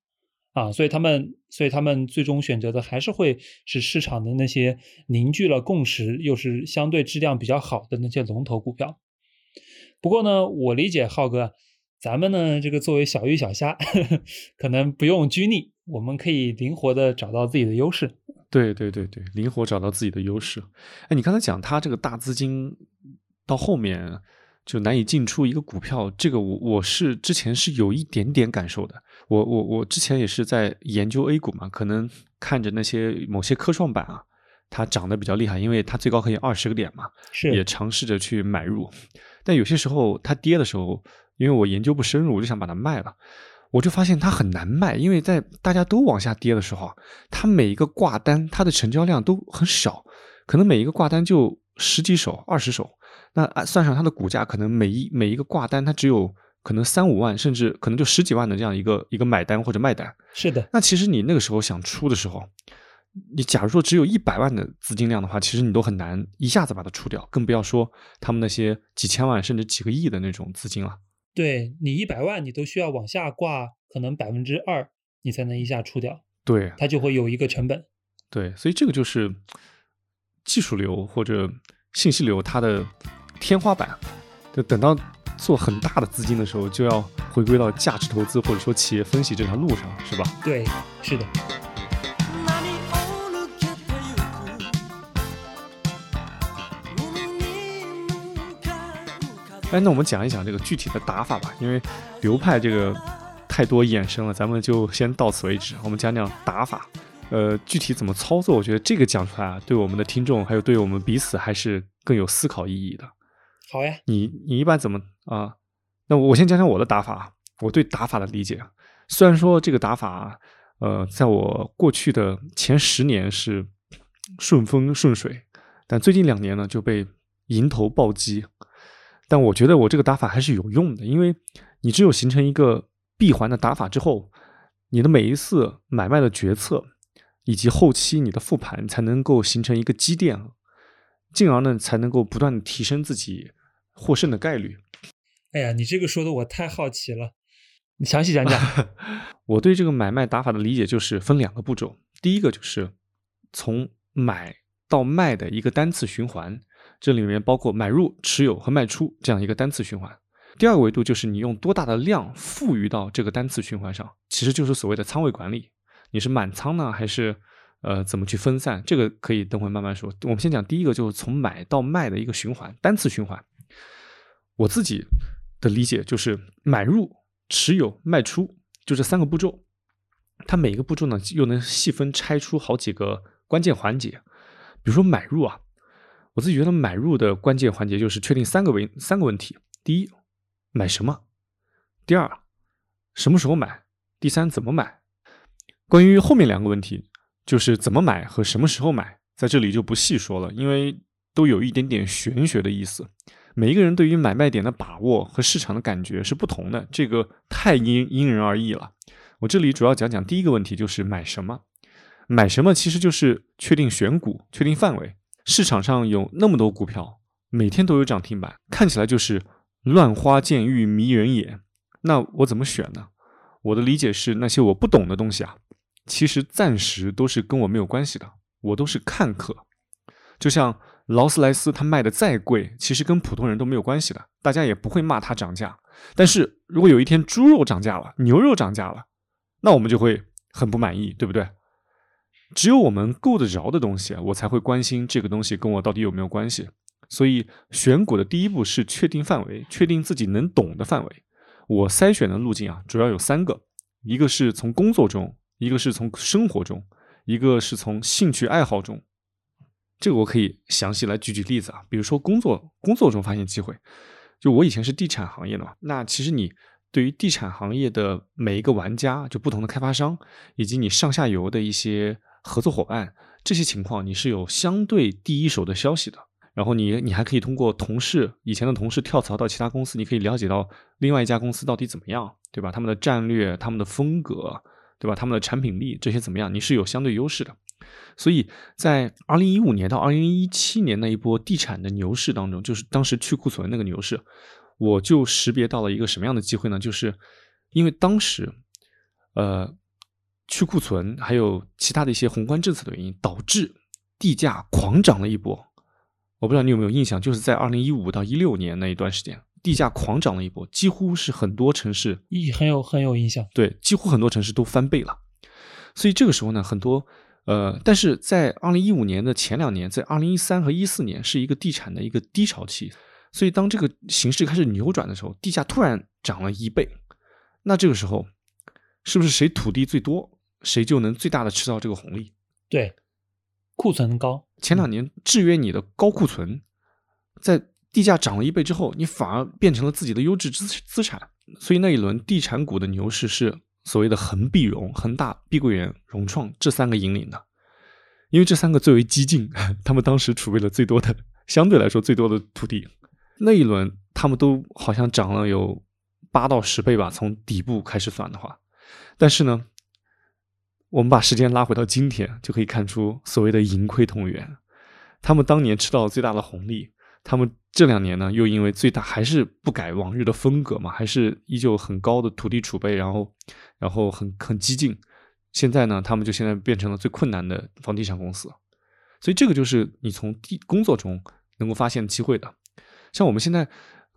啊，所以他们，所以他们最终选择的还是会是市场的那些凝聚了共识，又是相对质量比较好的那些龙头股票。不过呢，我理解浩哥，咱们呢这个作为小鱼小虾，呵 呵可能不用拘泥，我们可以灵活的找到自己的优势。对对对对，灵活找到自己的优势。哎，你刚才讲他这个大资金到后面。就难以进出一个股票，这个我我是之前是有一点点感受的。我我我之前也是在研究 A 股嘛，可能看着那些某些科创板啊，它涨得比较厉害，因为它最高可以二十个点嘛，是也尝试着去买入。但有些时候它跌的时候，因为我研究不深入，我就想把它卖了，我就发现它很难卖，因为在大家都往下跌的时候，它每一个挂单它的成交量都很少，可能每一个挂单就十几手、二十手。那算上它的股价，可能每一每一个挂单，它只有可能三五万，甚至可能就十几万的这样一个一个买单或者卖单。是的。那其实你那个时候想出的时候，你假如说只有一百万的资金量的话，其实你都很难一下子把它出掉，更不要说他们那些几千万甚至几个亿的那种资金了。对你一百万，你都需要往下挂，可能百分之二，你才能一下出掉。对，它就会有一个成本。对，所以这个就是技术流或者信息流它的。天花板，就等到做很大的资金的时候，就要回归到价值投资或者说企业分析这条路上，是吧？对，是的。哎，那我们讲一讲这个具体的打法吧，因为流派这个太多衍生了，咱们就先到此为止。我们讲讲打法，呃，具体怎么操作，我觉得这个讲出来啊，对我们的听众还有对我们彼此还是更有思考意义的。好呀，你你一般怎么啊？那我先讲讲我的打法，我对打法的理解。虽然说这个打法，呃，在我过去的前十年是顺风顺水，但最近两年呢就被迎头暴击。但我觉得我这个打法还是有用的，因为你只有形成一个闭环的打法之后，你的每一次买卖的决策以及后期你的复盘才能够形成一个积淀，进而呢才能够不断的提升自己。获胜的概率。哎呀，你这个说的我太好奇了，你详细讲讲。我对这个买卖打法的理解就是分两个步骤，第一个就是从买到卖的一个单次循环，这里面包括买入、持有和卖出这样一个单次循环。第二个维度就是你用多大的量赋予到这个单次循环上，其实就是所谓的仓位管理。你是满仓呢，还是呃怎么去分散？这个可以等会慢慢说。我们先讲第一个，就是从买到卖的一个循环，单次循环。我自己的理解就是买入、持有、卖出，就这三个步骤。它每一个步骤呢，又能细分拆出好几个关键环节。比如说买入啊，我自己觉得买入的关键环节就是确定三个问三个问题：第一，买什么；第二，什么时候买；第三，怎么买。关于后面两个问题，就是怎么买和什么时候买，在这里就不细说了，因为都有一点点玄学的意思。每一个人对于买卖点的把握和市场的感觉是不同的，这个太因因人而异了。我这里主要讲讲第一个问题，就是买什么。买什么其实就是确定选股、确定范围。市场上有那么多股票，每天都有涨停板，看起来就是乱花渐欲迷人眼。那我怎么选呢？我的理解是，那些我不懂的东西啊，其实暂时都是跟我没有关系的，我都是看客。就像劳斯莱斯它卖的再贵，其实跟普通人都没有关系的，大家也不会骂它涨价。但是如果有一天猪肉涨价了，牛肉涨价了，那我们就会很不满意，对不对？只有我们够得着的东西，我才会关心这个东西跟我到底有没有关系。所以选股的第一步是确定范围，确定自己能懂的范围。我筛选的路径啊，主要有三个：一个是从工作中，一个是从生活中，一个是从兴趣爱好中。这个我可以详细来举举例子啊，比如说工作工作中发现机会，就我以前是地产行业的嘛，那其实你对于地产行业的每一个玩家，就不同的开发商，以及你上下游的一些合作伙伴，这些情况你是有相对第一手的消息的。然后你你还可以通过同事以前的同事跳槽到其他公司，你可以了解到另外一家公司到底怎么样，对吧？他们的战略、他们的风格，对吧？他们的产品力这些怎么样？你是有相对优势的。所以在二零一五年到二零一七年那一波地产的牛市当中，就是当时去库存那个牛市，我就识别到了一个什么样的机会呢？就是因为当时，呃，去库存还有其他的一些宏观政策的原因，导致地价狂涨了一波。我不知道你有没有印象，就是在二零一五到一六年那一段时间，地价狂涨了一波，几乎是很多城市，一很有很有印象。对，几乎很多城市都翻倍了。所以这个时候呢，很多。呃，但是在二零一五年的前两年，在二零一三和一四年是一个地产的一个低潮期，所以当这个形势开始扭转的时候，地价突然涨了一倍，那这个时候是不是谁土地最多，谁就能最大的吃到这个红利？对，库存高，前两年制约你的高库存，在地价涨了一倍之后，你反而变成了自己的优质资资产，所以那一轮地产股的牛市是。所谓的恒必融、恒大、碧桂园、融创这三个引领的，因为这三个最为激进，他们当时储备了最多的，相对来说最多的土地。那一轮他们都好像涨了有八到十倍吧，从底部开始算的话。但是呢，我们把时间拉回到今天，就可以看出所谓的盈亏同源。他们当年吃到最大的红利。他们这两年呢，又因为最大还是不改往日的风格嘛，还是依旧很高的土地储备，然后，然后很很激进。现在呢，他们就现在变成了最困难的房地产公司。所以这个就是你从地工作中能够发现机会的。像我们现在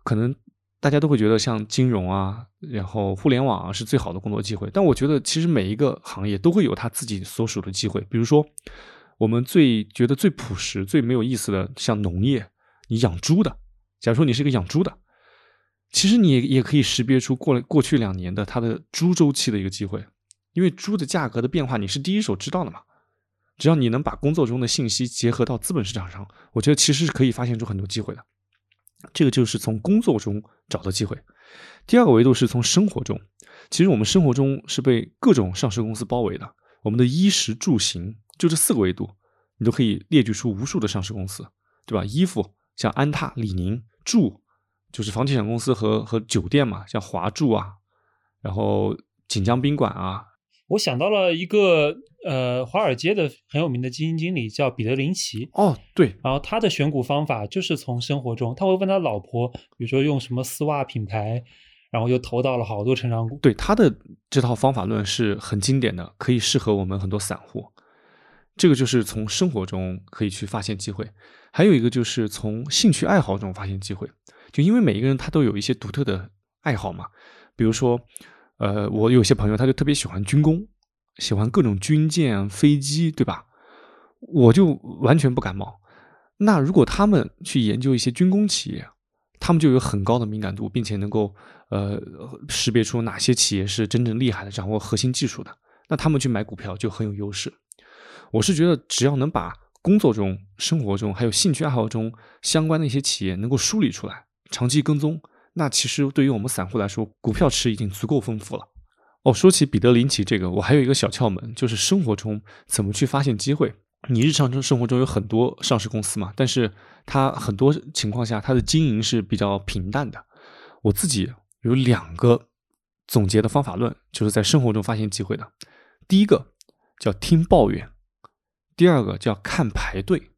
可能大家都会觉得像金融啊，然后互联网啊是最好的工作机会，但我觉得其实每一个行业都会有他自己所属的机会。比如说，我们最觉得最朴实、最没有意思的，像农业。你养猪的，假如说你是一个养猪的，其实你也也可以识别出过了过去两年的它的猪周期的一个机会，因为猪的价格的变化你是第一手知道的嘛。只要你能把工作中的信息结合到资本市场上，我觉得其实是可以发现出很多机会的。这个就是从工作中找的机会。第二个维度是从生活中，其实我们生活中是被各种上市公司包围的，我们的衣食住行就这四个维度，你都可以列举出无数的上市公司，对吧？衣服。像安踏、李宁住，就是房地产公司和和酒店嘛，像华住啊，然后锦江宾馆啊。我想到了一个呃，华尔街的很有名的基金经理叫彼得林奇。哦，对。然后他的选股方法就是从生活中，他会问他老婆，比如说用什么丝袜品牌，然后又投到了好多成长股。对，他的这套方法论是很经典的，可以适合我们很多散户。这个就是从生活中可以去发现机会。还有一个就是从兴趣爱好中发现机会，就因为每一个人他都有一些独特的爱好嘛。比如说，呃，我有些朋友他就特别喜欢军工，喜欢各种军舰、飞机，对吧？我就完全不感冒。那如果他们去研究一些军工企业，他们就有很高的敏感度，并且能够呃识别出哪些企业是真正厉害的，掌握核心技术的，那他们去买股票就很有优势。我是觉得只要能把工作中、生活中还有兴趣爱好中相关的一些企业能够梳理出来，长期跟踪，那其实对于我们散户来说，股票池已经足够丰富了。哦，说起彼得林奇这个，我还有一个小窍门，就是生活中怎么去发现机会。你日常中生活中有很多上市公司嘛，但是它很多情况下它的经营是比较平淡的。我自己有两个总结的方法论，就是在生活中发现机会的。第一个叫听抱怨。第二个叫看排队，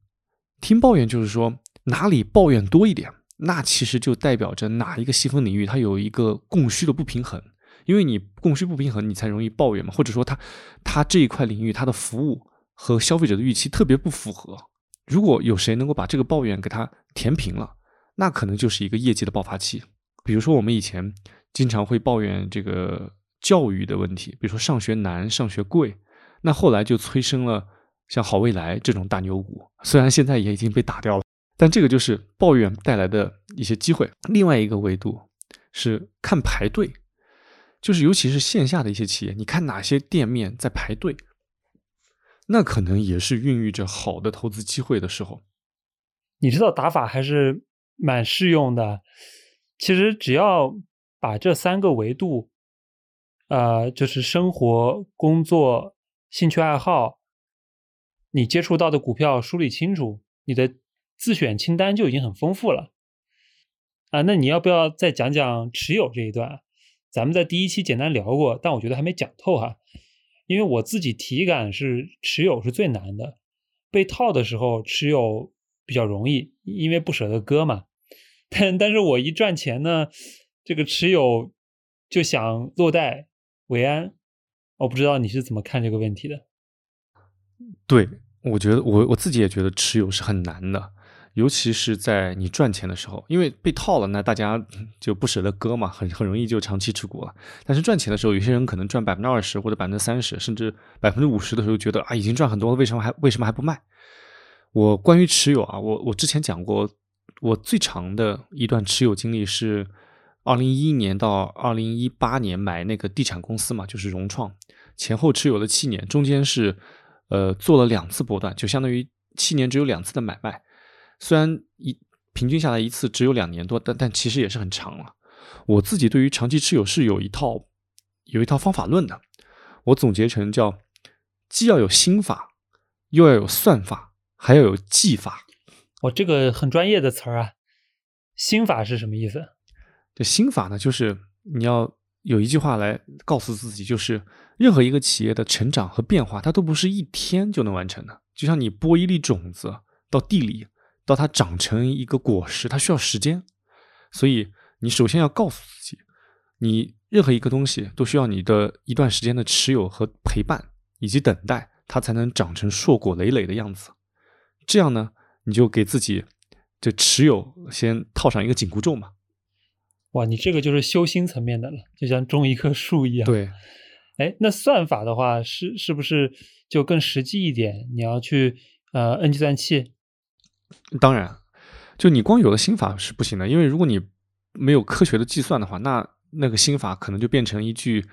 听抱怨就是说哪里抱怨多一点，那其实就代表着哪一个细分领域它有一个供需的不平衡，因为你供需不平衡，你才容易抱怨嘛，或者说它它这一块领域它的服务和消费者的预期特别不符合，如果有谁能够把这个抱怨给他填平了，那可能就是一个业绩的爆发期。比如说，我们以前经常会抱怨这个教育的问题，比如说上学难、上学贵，那后来就催生了像好未来这种大牛股，虽然现在也已经被打掉了，但这个就是抱怨带来的一些机会。另外一个维度是看排队，就是尤其是线下的一些企业，你看哪些店面在排队。那可能也是孕育着好的投资机会的时候。你知道打法还是蛮适用的。其实只要把这三个维度，呃，就是生活、工作、兴趣爱好，你接触到的股票梳理清楚，你的自选清单就已经很丰富了。啊，那你要不要再讲讲持有这一段？咱们在第一期简单聊过，但我觉得还没讲透哈。因为我自己体感是持有是最难的，被套的时候持有比较容易，因为不舍得割嘛。但但是我一赚钱呢，这个持有就想落袋为安。我不知道你是怎么看这个问题的？对，我觉得我我自己也觉得持有是很难的。尤其是在你赚钱的时候，因为被套了，那大家 就不舍得割嘛，很很容易就长期持股了。但是赚钱的时候，有些人可能赚百分之二十或者百分之三十，甚至百分之五十的时候，觉得啊已经赚很多了，为什么还为什么还不卖？我关于持有啊，我我之前讲过，我最长的一段持有经历是二零一一年到二零一八年买那个地产公司嘛，就是融创，前后持有了七年，中间是呃做了两次波段，就相当于七年只有两次的买卖。虽然一平均下来一次只有两年多，但但其实也是很长了。我自己对于长期持有是有一套有一套方法论的，我总结成叫既要有心法，又要有算法，还要有技法。我这个很专业的词儿啊，心法是什么意思？这心法呢，就是你要有一句话来告诉自己，就是任何一个企业的成长和变化，它都不是一天就能完成的。就像你播一粒种子到地里。到它长成一个果实，它需要时间，所以你首先要告诉自己，你任何一个东西都需要你的一段时间的持有和陪伴以及等待，它才能长成硕果累累的样子。这样呢，你就给自己这持有先套上一个紧箍咒嘛。哇，你这个就是修心层面的了，就像种一棵树一样。对，哎，那算法的话是是不是就更实际一点？你要去呃摁计算器。当然，就你光有了心法是不行的，因为如果你没有科学的计算的话，那那个心法可能就变成一句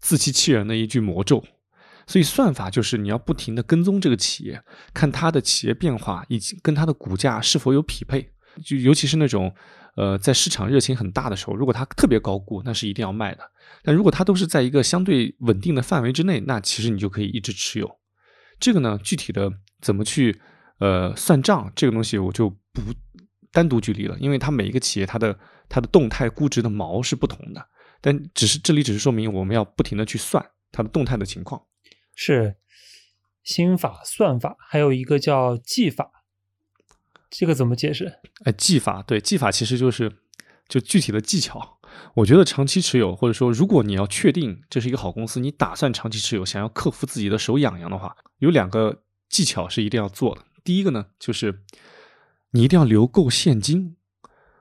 自欺欺人的一句魔咒。所以算法就是你要不停的跟踪这个企业，看它的企业变化以及跟它的股价是否有匹配。就尤其是那种呃在市场热情很大的时候，如果它特别高估，那是一定要卖的。但如果它都是在一个相对稳定的范围之内，那其实你就可以一直持有。这个呢，具体的怎么去？呃，算账这个东西我就不单独举例了，因为它每一个企业它的它的动态估值的毛是不同的，但只是这里只是说明我们要不停的去算它的动态的情况。是心法、算法，还有一个叫技法，这个怎么解释？哎，技法对技法其实就是就具体的技巧。我觉得长期持有，或者说如果你要确定这是一个好公司，你打算长期持有，想要克服自己的手痒痒的话，有两个技巧是一定要做的。第一个呢，就是你一定要留够现金，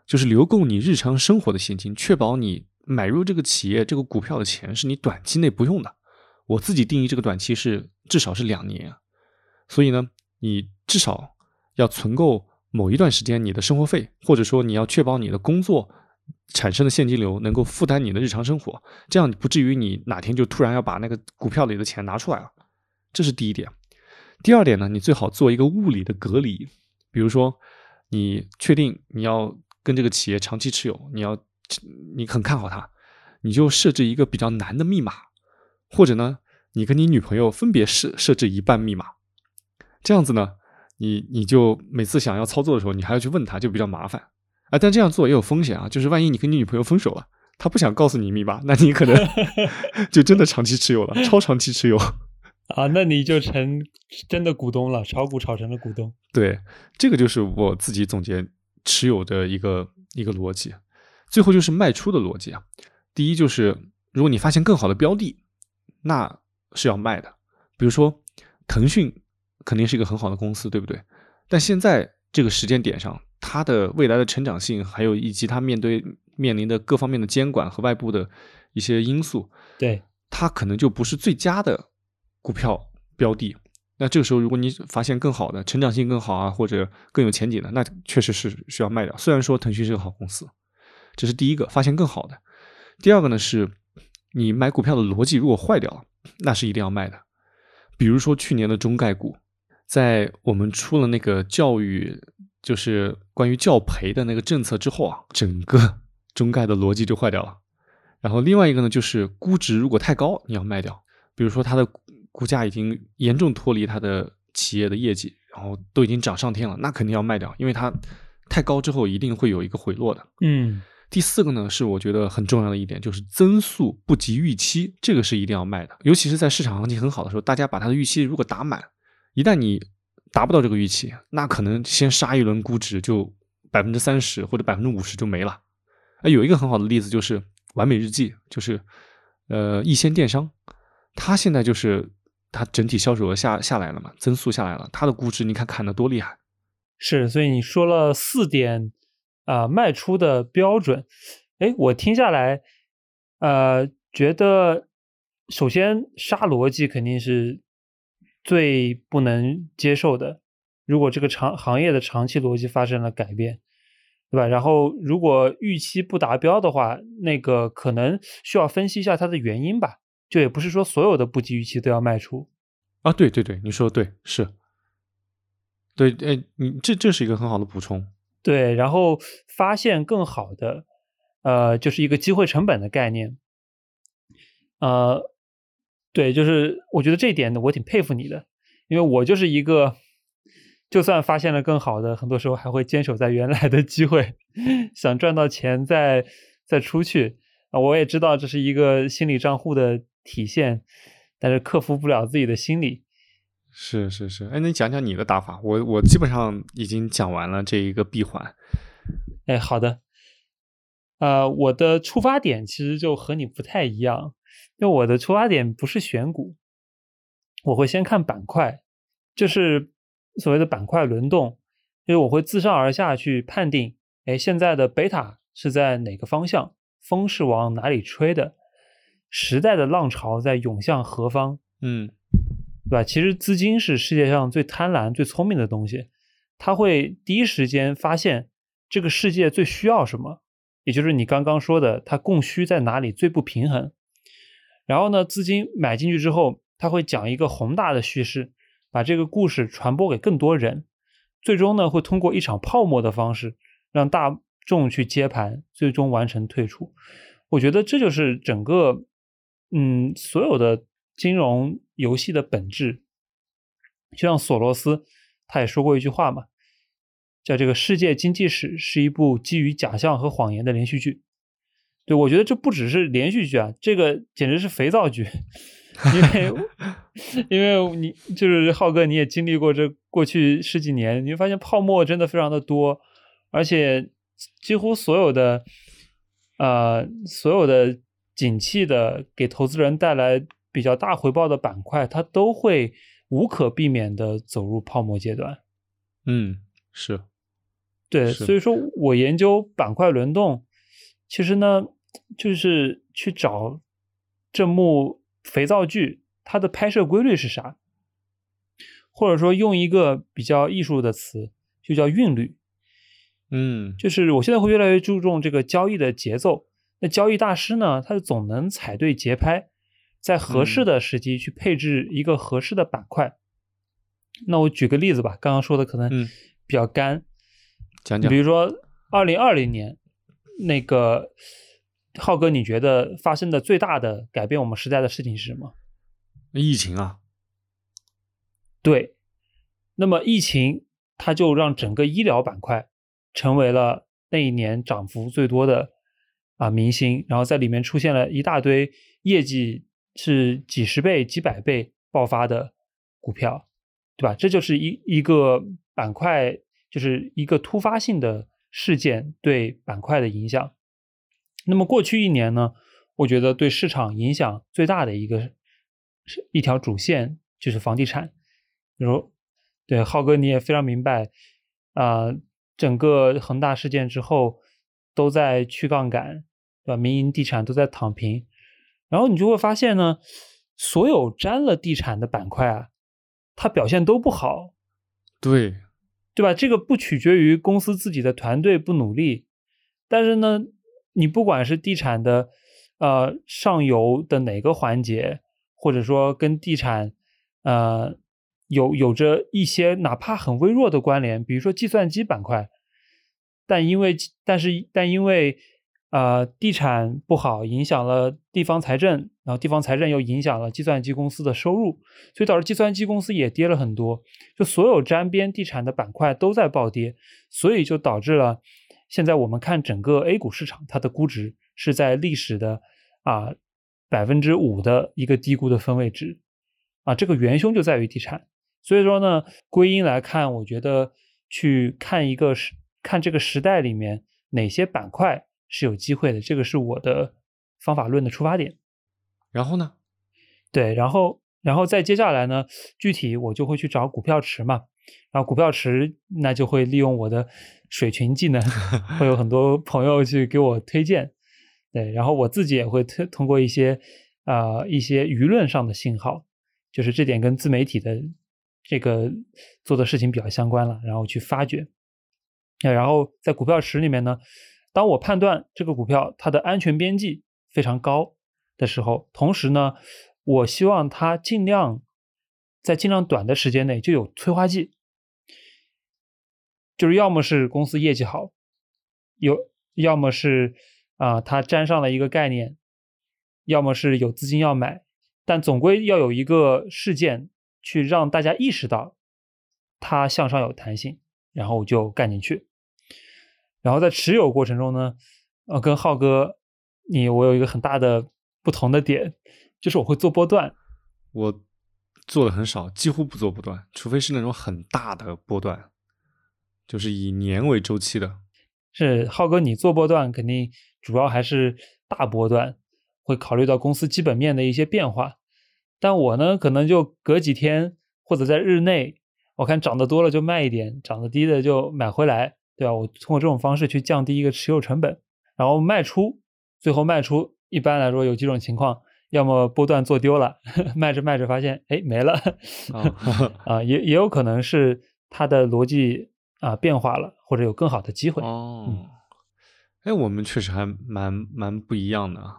就是留够你日常生活的现金，确保你买入这个企业这个股票的钱是你短期内不用的。我自己定义这个短期是至少是两年，所以呢，你至少要存够某一段时间你的生活费，或者说你要确保你的工作产生的现金流能够负担你的日常生活，这样不至于你哪天就突然要把那个股票里的钱拿出来了。这是第一点。第二点呢，你最好做一个物理的隔离，比如说，你确定你要跟这个企业长期持有，你要你很看好它，你就设置一个比较难的密码，或者呢，你跟你女朋友分别设设置一半密码，这样子呢，你你就每次想要操作的时候，你还要去问他，就比较麻烦啊。但这样做也有风险啊，就是万一你跟你女朋友分手了，她不想告诉你密码，那你可能 就真的长期持有了，超长期持有。啊，那你就成真的股东了，炒股炒成了股东。对，这个就是我自己总结持有的一个一个逻辑。最后就是卖出的逻辑啊。第一就是，如果你发现更好的标的，那是要卖的。比如说腾讯肯定是一个很好的公司，对不对？但现在这个时间点上，它的未来的成长性，还有以及它面对面临的各方面的监管和外部的一些因素，对，它可能就不是最佳的股票标的。那这个时候，如果你发现更好的、成长性更好啊，或者更有前景的，那确实是需要卖掉。虽然说腾讯是个好公司，这是第一个发现更好的。第二个呢，是你买股票的逻辑如果坏掉了，那是一定要卖的。比如说去年的中概股，在我们出了那个教育，就是关于教培的那个政策之后啊，整个 中概的逻辑就坏掉了。然后另外一个呢，就是估值如果太高，你要卖掉。比如说它的。股价已经严重脱离它的企业的业绩，然后都已经涨上天了，那肯定要卖掉，因为它太高之后一定会有一个回落的。嗯，第四个呢是我觉得很重要的一点，就是增速不及预期，这个是一定要卖的。尤其是在市场行情很好的时候，大家把它的预期如果打满，一旦你达不到这个预期，那可能先杀一轮估值就百分之三十或者百分之五十就没了。哎，有一个很好的例子就是完美日记，就是呃易先电商，它现在就是。它整体销售额下下来了嘛，增速下来了，它的估值你看砍的多厉害。是，所以你说了四点啊，卖出的标准。哎，我听下来，呃，觉得首先杀逻辑肯定是最不能接受的。如果这个长行业的长期逻辑发生了改变，对吧？然后如果预期不达标的话，那个可能需要分析一下它的原因吧。就也不是说所有的不及预期都要卖出啊，对对对，你说的对，是，对，哎，你这这是一个很好的补充，对，然后发现更好的，呃，就是一个机会成本的概念，呃，对，就是我觉得这一点呢，我挺佩服你的，因为我就是一个，就算发现了更好的，很多时候还会坚守在原来的机会，想赚到钱再再出去啊，我也知道这是一个心理账户的。体现，但是克服不了自己的心理。是是是，哎，你讲讲你的打法。我我基本上已经讲完了这一个闭环。哎，好的。呃，我的出发点其实就和你不太一样，因为我的出发点不是选股，我会先看板块，就是所谓的板块轮动，因为我会自上而下去判定，哎，现在的贝塔是在哪个方向，风是往哪里吹的。时代的浪潮在涌向何方？嗯，对吧？其实资金是世界上最贪婪、最聪明的东西，它会第一时间发现这个世界最需要什么，也就是你刚刚说的，它供需在哪里最不平衡。然后呢，资金买进去之后，他会讲一个宏大的叙事，把这个故事传播给更多人，最终呢，会通过一场泡沫的方式，让大众去接盘，最终完成退出。我觉得这就是整个。嗯，所有的金融游戏的本质，就像索罗斯他也说过一句话嘛，叫“这个世界经济史是一部基于假象和谎言的连续剧”。对我觉得这不只是连续剧啊，这个简直是肥皂剧，因为 因为你就是浩哥，你也经历过这过去十几年，你会发现泡沫真的非常的多，而且几乎所有的呃所有的。景气的给投资人带来比较大回报的板块，它都会无可避免的走入泡沫阶段。嗯，是，对，所以说我研究板块轮动，其实呢，就是去找这幕肥皂剧它的拍摄规律是啥，或者说用一个比较艺术的词，就叫韵律。嗯，就是我现在会越来越注重这个交易的节奏。那交易大师呢？他总能踩对节拍，在合适的时机去配置一个合适的板块。那我举个例子吧，刚刚说的可能比较干，讲讲。比如说，二零二零年那个浩哥，你觉得发生的最大的改变我们时代的事情是什么？疫情啊。对。那么疫情，它就让整个医疗板块成为了那一年涨幅最多的。啊，明星，然后在里面出现了一大堆业绩是几十倍、几百倍爆发的股票，对吧？这就是一一个板块，就是一个突发性的事件对板块的影响。那么过去一年呢，我觉得对市场影响最大的一个是一条主线就是房地产，比如对，浩哥你也非常明白啊、整个恒大事件之后都在去杠杆，对吧？民营地产都在躺平，然后你就会发现呢，所有沾了地产的板块啊，它表现都不好，对，对吧？这个不取决于公司自己的团队不努力，但是呢，你不管是地产的呃上游的哪个环节，或者说跟地产呃有有着一些哪怕很微弱的关联，比如说计算机板块，但因为但是但因为呃地产不好，影响了地方财政，然后地方财政又影响了计算机公司的收入，所以导致计算机公司也跌了很多。就所有沾边地产的板块都在暴跌，所以就导致了现在我们看整个 A 股市场，它的估值是在历史的啊百分之五的一个低估的分位值啊，这个元凶就在于地产。所以说呢，归因来看，我觉得去看一个时看这个时代里面哪些板块是有机会的，这个是我的方法论的出发点。然后呢？对，然后然后再接下来呢，具体我就会去找股票池嘛，然后股票池那就会利用我的水群技能，会有很多朋友去给我推荐，对，然后我自己也会推通过一些啊、一些舆论上的信号，就是这点跟自媒体的这个做的事情比较相关了，然后去发掘，那然后在股票池里面呢，当我判断这个股票它的安全边际非常高的时候，同时呢，我希望它尽量在尽量短的时间内就有催化剂，就是要么是公司业绩好，有要么是啊、它沾上了一个概念，要么是有资金要买，但总归要有一个事件去让大家意识到它向上有弹性，然后我就干进去。然后在持有过程中呢，呃，跟浩哥你我有一个很大的不同的点，就是我会做波段。我做的很少，几乎不做波段，除非是那种很大的波段，就是以年为周期的。是浩哥，你做波段肯定主要还是大波段，会考虑到公司基本面的一些变化。但我呢，可能就隔几天或者在日内，我看涨得多了就卖一点，涨得低的就买回来，对吧？我通过这种方式去降低一个持有成本，然后卖出，最后卖出。一般来说有几种情况，要么波段做丢了，卖着卖着发现哎没了，啊 啊，也也有可能是它的逻辑啊变化了，或者有更好的机会。哦，哎，我们确实还蛮蛮不一样的啊。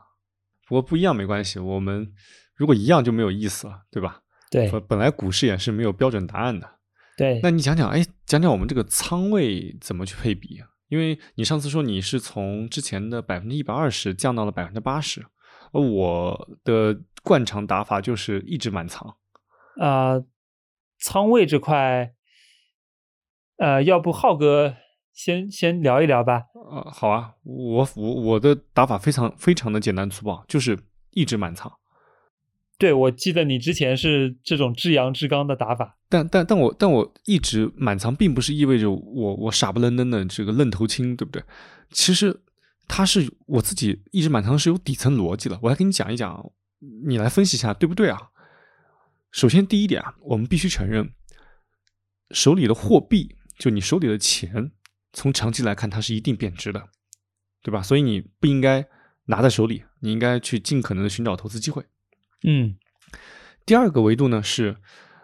不过不一样没关系，我们如果一样就没有意思了，对吧？对本本来股市也是没有标准答案的。对，那你讲讲，哎，讲讲我们这个仓位怎么去配比啊？因为你上次说你是从之前的百分之一百二十降到了百分之八十，而我的惯常打法就是一直满仓。啊、仓位这块，呃，要不浩哥先先聊一聊吧？呃，好啊，我我我的打法非常非常的简单粗暴，就是一直满仓。对，我记得你之前是这种至阳至刚的打法。但但但我但我一直满仓，并不是意味着我我傻不愣登的这个愣头青，对不对？其实他是我自己一直满仓是有底层逻辑的，我来给你讲一讲，你来分析一下对不对啊？首先第一点啊，我们必须承认，手里的货币，就你手里的钱，从长期来看它是一定贬值的，对吧？所以你不应该拿在手里，你应该去尽可能的寻找投资机会。嗯第二个维度呢是，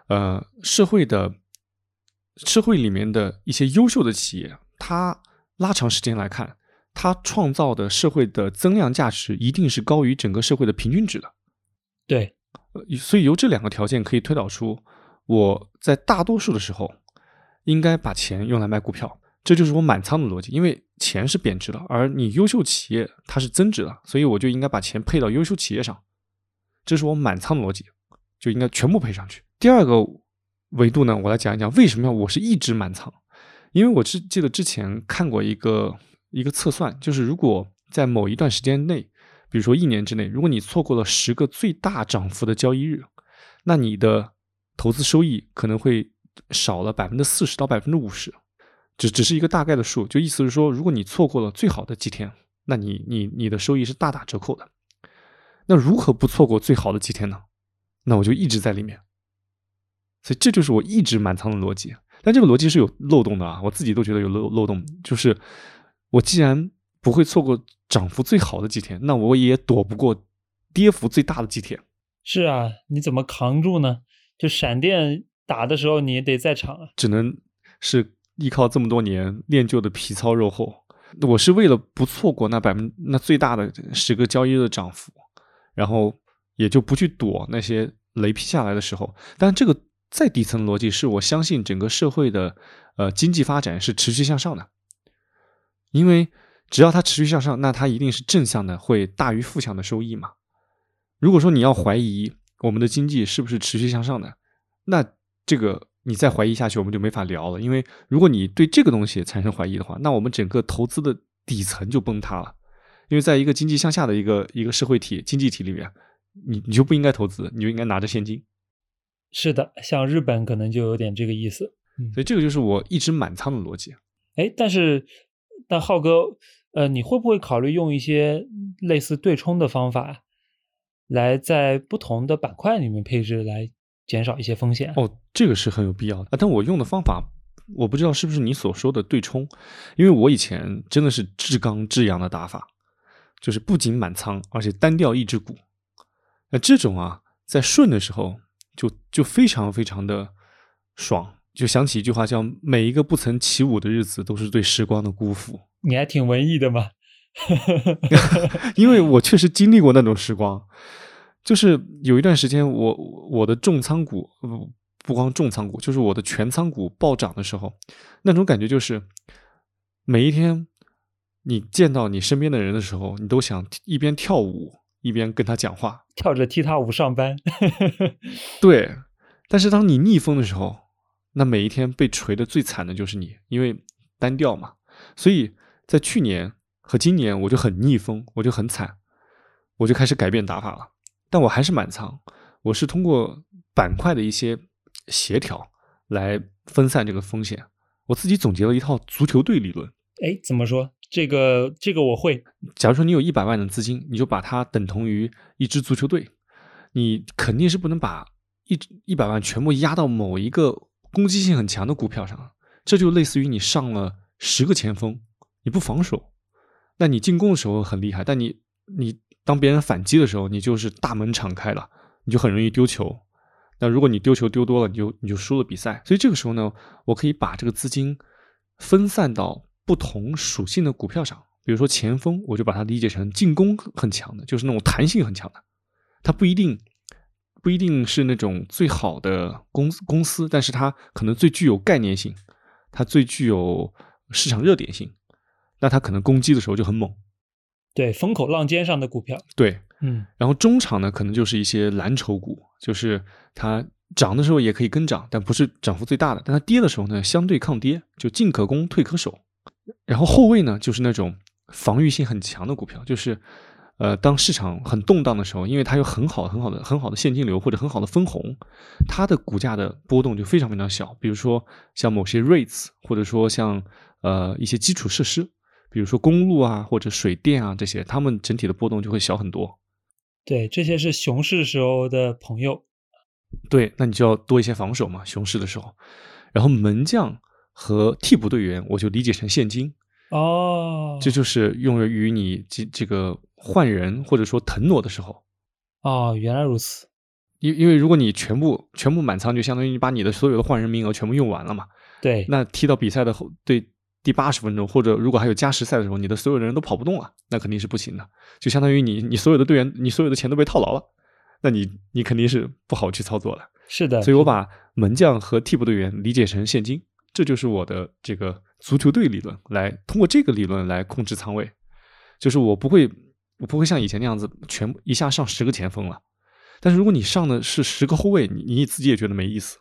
呃，社会的社会里面的一些优秀的企业，它拉长时间来看，它创造的社会的增量价值一定是高于整个社会的平均值的。对，呃所以由这两个条件可以推导出，我在大多数的时候应该把钱用来买股票，这就是我满仓的逻辑。因为钱是贬值的，而你优秀企业它是增值的，所以我就应该把钱配到优秀企业上，这是我满仓的逻辑，就应该全部配上去。第二个维度呢，我来讲一讲为什么要我是一直满仓，因为我是记得之前看过一个一个测算，就是如果在某一段时间内，比如说一年之内，如果你错过了十个最大涨幅的交易日，那你的投资收益可能会少了百分之四十到百分之五十，只只是一个大概的数，就意思是说，如果你错过了最好的几天，那你你你的收益是大打折扣的。那如何不错过最好的几天呢？那我就一直在里面。所以这就是我一直满仓的逻辑。但这个逻辑是有漏洞的啊，我自己都觉得有漏漏洞。就是我既然不会错过涨幅最好的几天，那我也躲不过跌幅最大的几天。是啊，你怎么扛住呢？就闪电打的时候，你得在场啊。只能是依靠这么多年练就的皮糙肉厚。我是为了不错过那百分那最大的十个交易日的涨幅，然后也就不去躲那些雷劈下来的时候。但这个再底层逻辑是我相信整个社会的呃经济发展是持续向上的，因为只要它持续向上，那它一定是正向的，会大于负向的收益嘛。如果说你要怀疑我们的经济是不是持续向上的，那这个。你再怀疑下去，我们就没法聊了。因为如果你对这个东西产生怀疑的话，那我们整个投资的底层就崩塌了。因为在一个经济向下的一个一个社会体经济体里面，你你就不应该投资，你就应该拿着现金。是的，像日本可能就有点这个意思。所以这个就是我一直满仓的逻辑。哎，但是，但浩哥，呃，你会不会考虑用一些类似对冲的方法，来在不同的板块里面配置来？减少一些风险哦，这个是很有必要的啊！但我用的方法，我不知道是不是你所说的对冲，因为我以前真的是至刚至阳的打法，就是不仅满仓，而且单调一只股。那这种啊，在顺的时候就就非常非常的爽，就想起一句话叫“每一个不曾起舞的日子，都是对时光的辜负”。你还挺文艺的嘛？因为我确实经历过那种时光。就是有一段时间，我我的重仓股不不光重仓股，就是我的全仓股暴涨的时候，那种感觉就是每一天你见到你身边的人的时候，你都想一边跳舞一边跟他讲话，跳着踢踏舞上班。对，但是当你逆风的时候，那每一天被锤的最惨的就是你，因为单调嘛。所以在去年和今年，我就很逆风，我就很惨，我就开始改变打法了。但我还是满仓，我是通过板块的一些协调来分散这个风险。我自己总结了一套足球队理论。哎，怎么说？这个这个我会。假如说你有一百万的资金，你就把它等同于一支足球队。你肯定是不能把一一百万全部压到某一个攻击性很强的股票上。这就类似于你上了十个前锋，你不防守，那你进攻的时候很厉害，但你你。当别人反击的时候，你就是大门敞开了，你就很容易丢球。那如果你丢球丢多了，你就你就输了比赛。所以这个时候呢，我可以把这个资金分散到不同属性的股票上。比如说前锋，我就把它理解成进攻很强的，就是那种弹性很强的。它不一定不一定是那种最好的公公司，但是它可能最具有概念性，它最具有市场热点性。那它可能攻击的时候就很猛。对风口浪尖上的股票，对，嗯，然后中场呢，可能就是一些蓝筹股，就是它涨的时候也可以跟涨，但不是涨幅最大的；但它跌的时候呢，相对抗跌，就进可攻，退可守。然后后卫呢，就是那种防御性很强的股票，就是呃，当市场很动荡的时候，因为它有很好很好的很好的现金流或者很好的分红，它的股价的波动就非常非常小。比如说像某些 REITs，或者说像呃一些基础设施。比如说公路啊，或者水电啊这些，它们整体的波动就会小很多。对，这些是熊市时候的朋友。对，那你就要多一些防守嘛，熊市的时候。然后门将和替补队员，我就理解成现金。哦，这就是用于你这这个换人或者说腾挪的时候。哦，原来如此。因因为如果你全部全部满仓，就相当于你把你的所有的换人名额全部用完了嘛。对。那踢到比赛的后，对。第八十分钟，或者如果还有加时赛的时候，你的所有的人都跑不动了，那肯定是不行的。就相当于你，你所有的队员，你所有的钱都被套牢了，那你，你肯定是不好去操作了。是的，所以我把门将和替补队员理解成现金，这就是我的这个足球队理论，来通过这个理论来控制仓位。就是我不会，我不会像以前那样子全部一下上十个前锋了。但是如果你上的是十个后卫，你你自己也觉得没意思，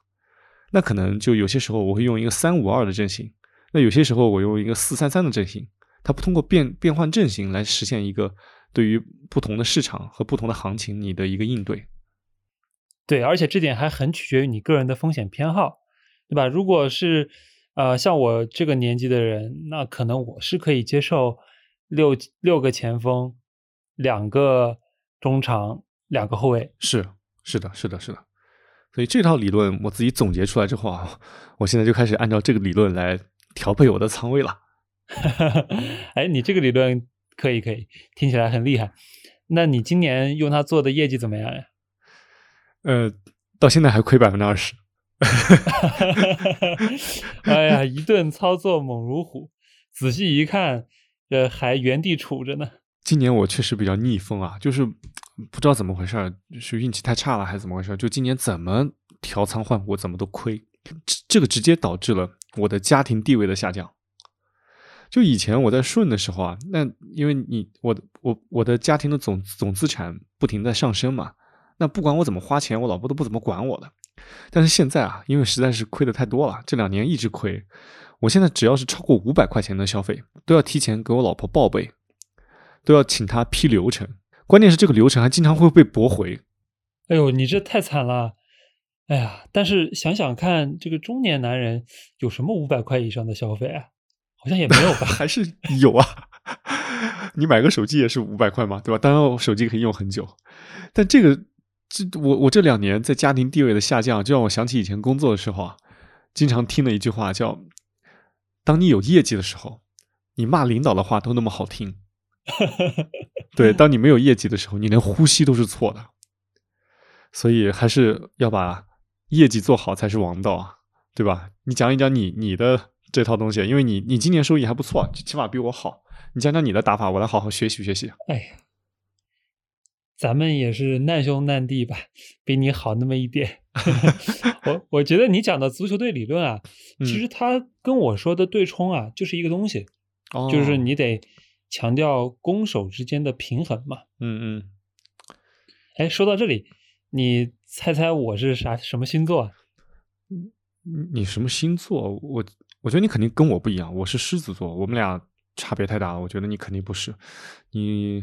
那可能就有些时候我会用一个三五二的阵型。那有些时候我用一个四三三的阵型，它不通过变变换阵型来实现一个对于不同的市场和不同的行情你的一个应对。对，而且这点还很取决于你个人的风险偏好，对吧？如果是呃像我这个年纪的人，那可能我是可以接受六六个前锋，两个中场，两个后卫。是是的，是的，是的。所以这套理论我自己总结出来之后啊，我现在就开始按照这个理论来调配我的仓位了。哎，你这个理论可以可以，听起来很厉害。那你今年用它做的业绩怎么样呀？呃，到现在还亏百分之二十。哎呀，一顿操作猛如虎，仔细一看，呃，还原地杵着呢。今年我确实比较逆风啊，就是不知道怎么回事，是运气太差了还是怎么回事？就今年怎么调仓换股怎么都亏，这这个直接导致了我的家庭地位的下降。就以前我在顺的时候啊，那因为你我我我的家庭的总总资产不停在上升嘛，那不管我怎么花钱，我老婆都不怎么管我的。但是现在啊，因为实在是亏的太多了，这两年一直亏，我现在只要是超过五百块钱的消费，都要提前给我老婆报备。都要请他批流程，关键是这个流程还经常会被驳回。哎呦，你这太惨了！哎呀，但是想想看，这个中年男人有什么五百块以上的消费啊？好像也没有吧？还是有啊？你买个手机也是五百块嘛，对吧？当然，我手机可以用很久。但这个，这我我这两年在家庭地位的下降，就让我想起以前工作的时候啊，经常听的一句话叫：“当你有业绩的时候，你骂领导的话都那么好听。”对，当你没有业绩的时候，你连呼吸都是错的，所以还是要把业绩做好才是王道啊，对吧？你讲一讲你你的这套东西，因为你你今年收益还不错，起码比我好。你讲讲你的打法，我来好好学习学习。哎呀，咱们也是难兄难弟吧，比你好那么一点。我我觉得你讲的足球队理论啊，其实他跟我说的对冲啊，就是一个东西，就是你得。强调攻守之间的平衡嘛？嗯嗯。哎，说到这里，你猜猜我是啥什么星座？你你什么星座？我我觉得你肯定跟我不一样，我是狮子座，我们俩差别太大了。我觉得你肯定不是，你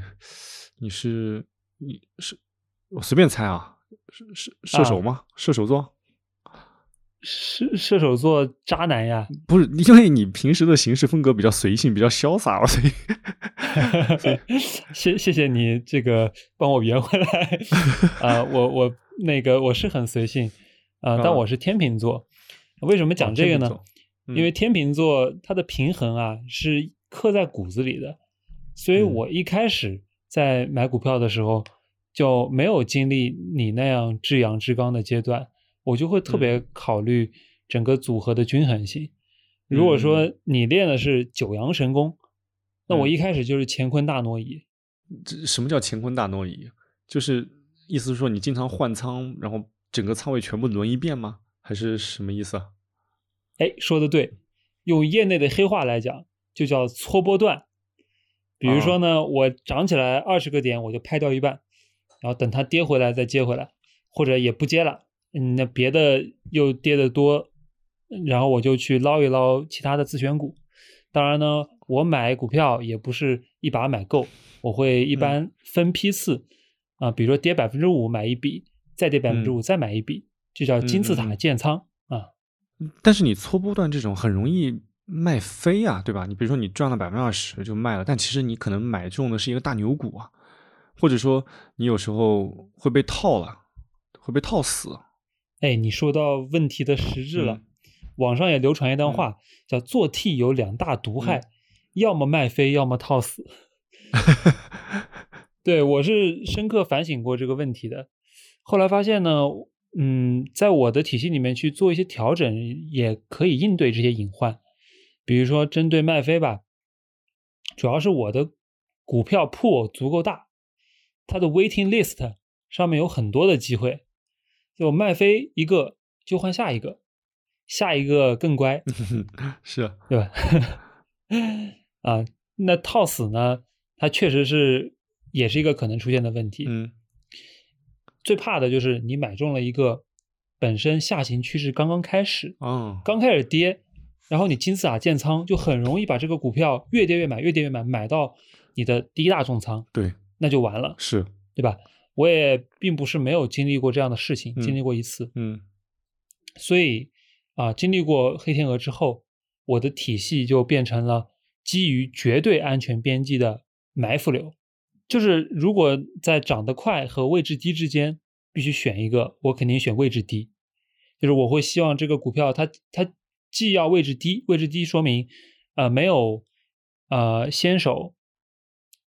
你是你是，我随便猜啊，是是射手吗？射手座。射射手座渣男呀？不是，因为你平时的行事风格比较随性，比较潇洒，所以，谢谢谢你这个帮我圆回来 啊！我我那个我是很随性啊，但我是天秤座。为什么讲这个呢？因为天秤座它的平衡啊是刻在骨子里的，所以我一开始在买股票的时候就没有经历你那样至阳至刚的阶段。我就会特别考虑整个组合的均衡性。如果说你练的是九阳神功，那我一开始就是乾坤大挪移。这什么叫乾坤大挪移？就是意思是说你经常换仓，然后整个仓位全部轮一遍吗？还是什么意思啊？哎，说的对，用业内的黑话来讲，就叫搓波段。比如说呢，我涨起来二十个点，我就拍掉一半，然后等它跌回来再接回来，或者也不接了。嗯，那别的又跌得多，然后我就去捞一捞其他的自选股。当然呢，我买股票也不是一把买够，我会一般分批次啊，比如说跌百分之五买一笔，再跌百分之五再买一笔，就叫金字塔建仓啊。但是你搓波段这种很容易卖飞啊，对吧？你比如说你赚了百分之二十就卖了，但其实你可能买中的是一个大牛股啊，或者说你有时候会被套了，会被套死。哎，你说到问题的实质了。网上也流传一段话，叫“做 T 有两大毒害，要么卖飞，要么套死。”对我是深刻反省过这个问题的。后来发现呢，嗯，在我的体系里面去做一些调整，也可以应对这些隐患。比如说，针对麦飞吧，主要是我的股票 pool 足够大，它的 waiting list 上面有很多的机会。就麦飞一个就换下一个，下一个更乖，是对吧？啊，那套死呢？它确实是也是一个可能出现的问题。嗯，最怕的就是你买中了一个本身下行趋势刚刚开始，嗯，刚开始跌，然后你金字塔建仓，就很容易把这个股票越跌越买，越跌越买，买到你的第一大重仓，对，那就完了，是。对吧？我也并不是没有经历过这样的事情，经历过一次，嗯，所以啊，经历过黑天鹅之后，我的体系就变成了基于绝对安全边际的埋伏流，就是如果在涨得快和位置低之间必须选一个，我肯定选位置低，就是我会希望这个股票它它既要位置低，位置低说明呃没有呃先手，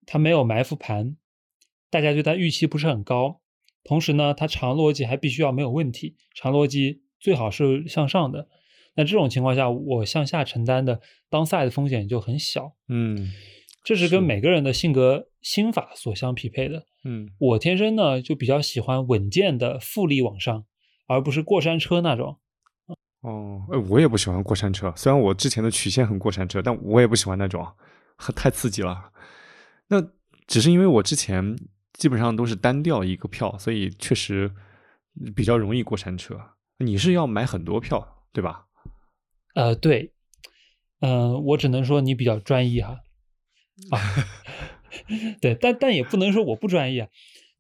它没有埋伏盘，大家对它预期不是很高。同时呢，它长逻辑还必须要没有问题，长逻辑最好是向上的。那这种情况下，我向下承担的 downside 的风险就很小。嗯，这是跟每个人的性格心法所相匹配的。嗯，我天生呢就比较喜欢稳健的复利往上，而不是过山车那种。哦，哎，我也不喜欢过山车。虽然我之前的曲线很过山车，但我也不喜欢那种，太刺激了。那只是因为我之前基本上都是单调一个票，所以确实比较容易过山车。你是要买很多票，对吧？呃，对，嗯，我只能说你比较专一哈，啊，对，但但也不能说我不专业啊，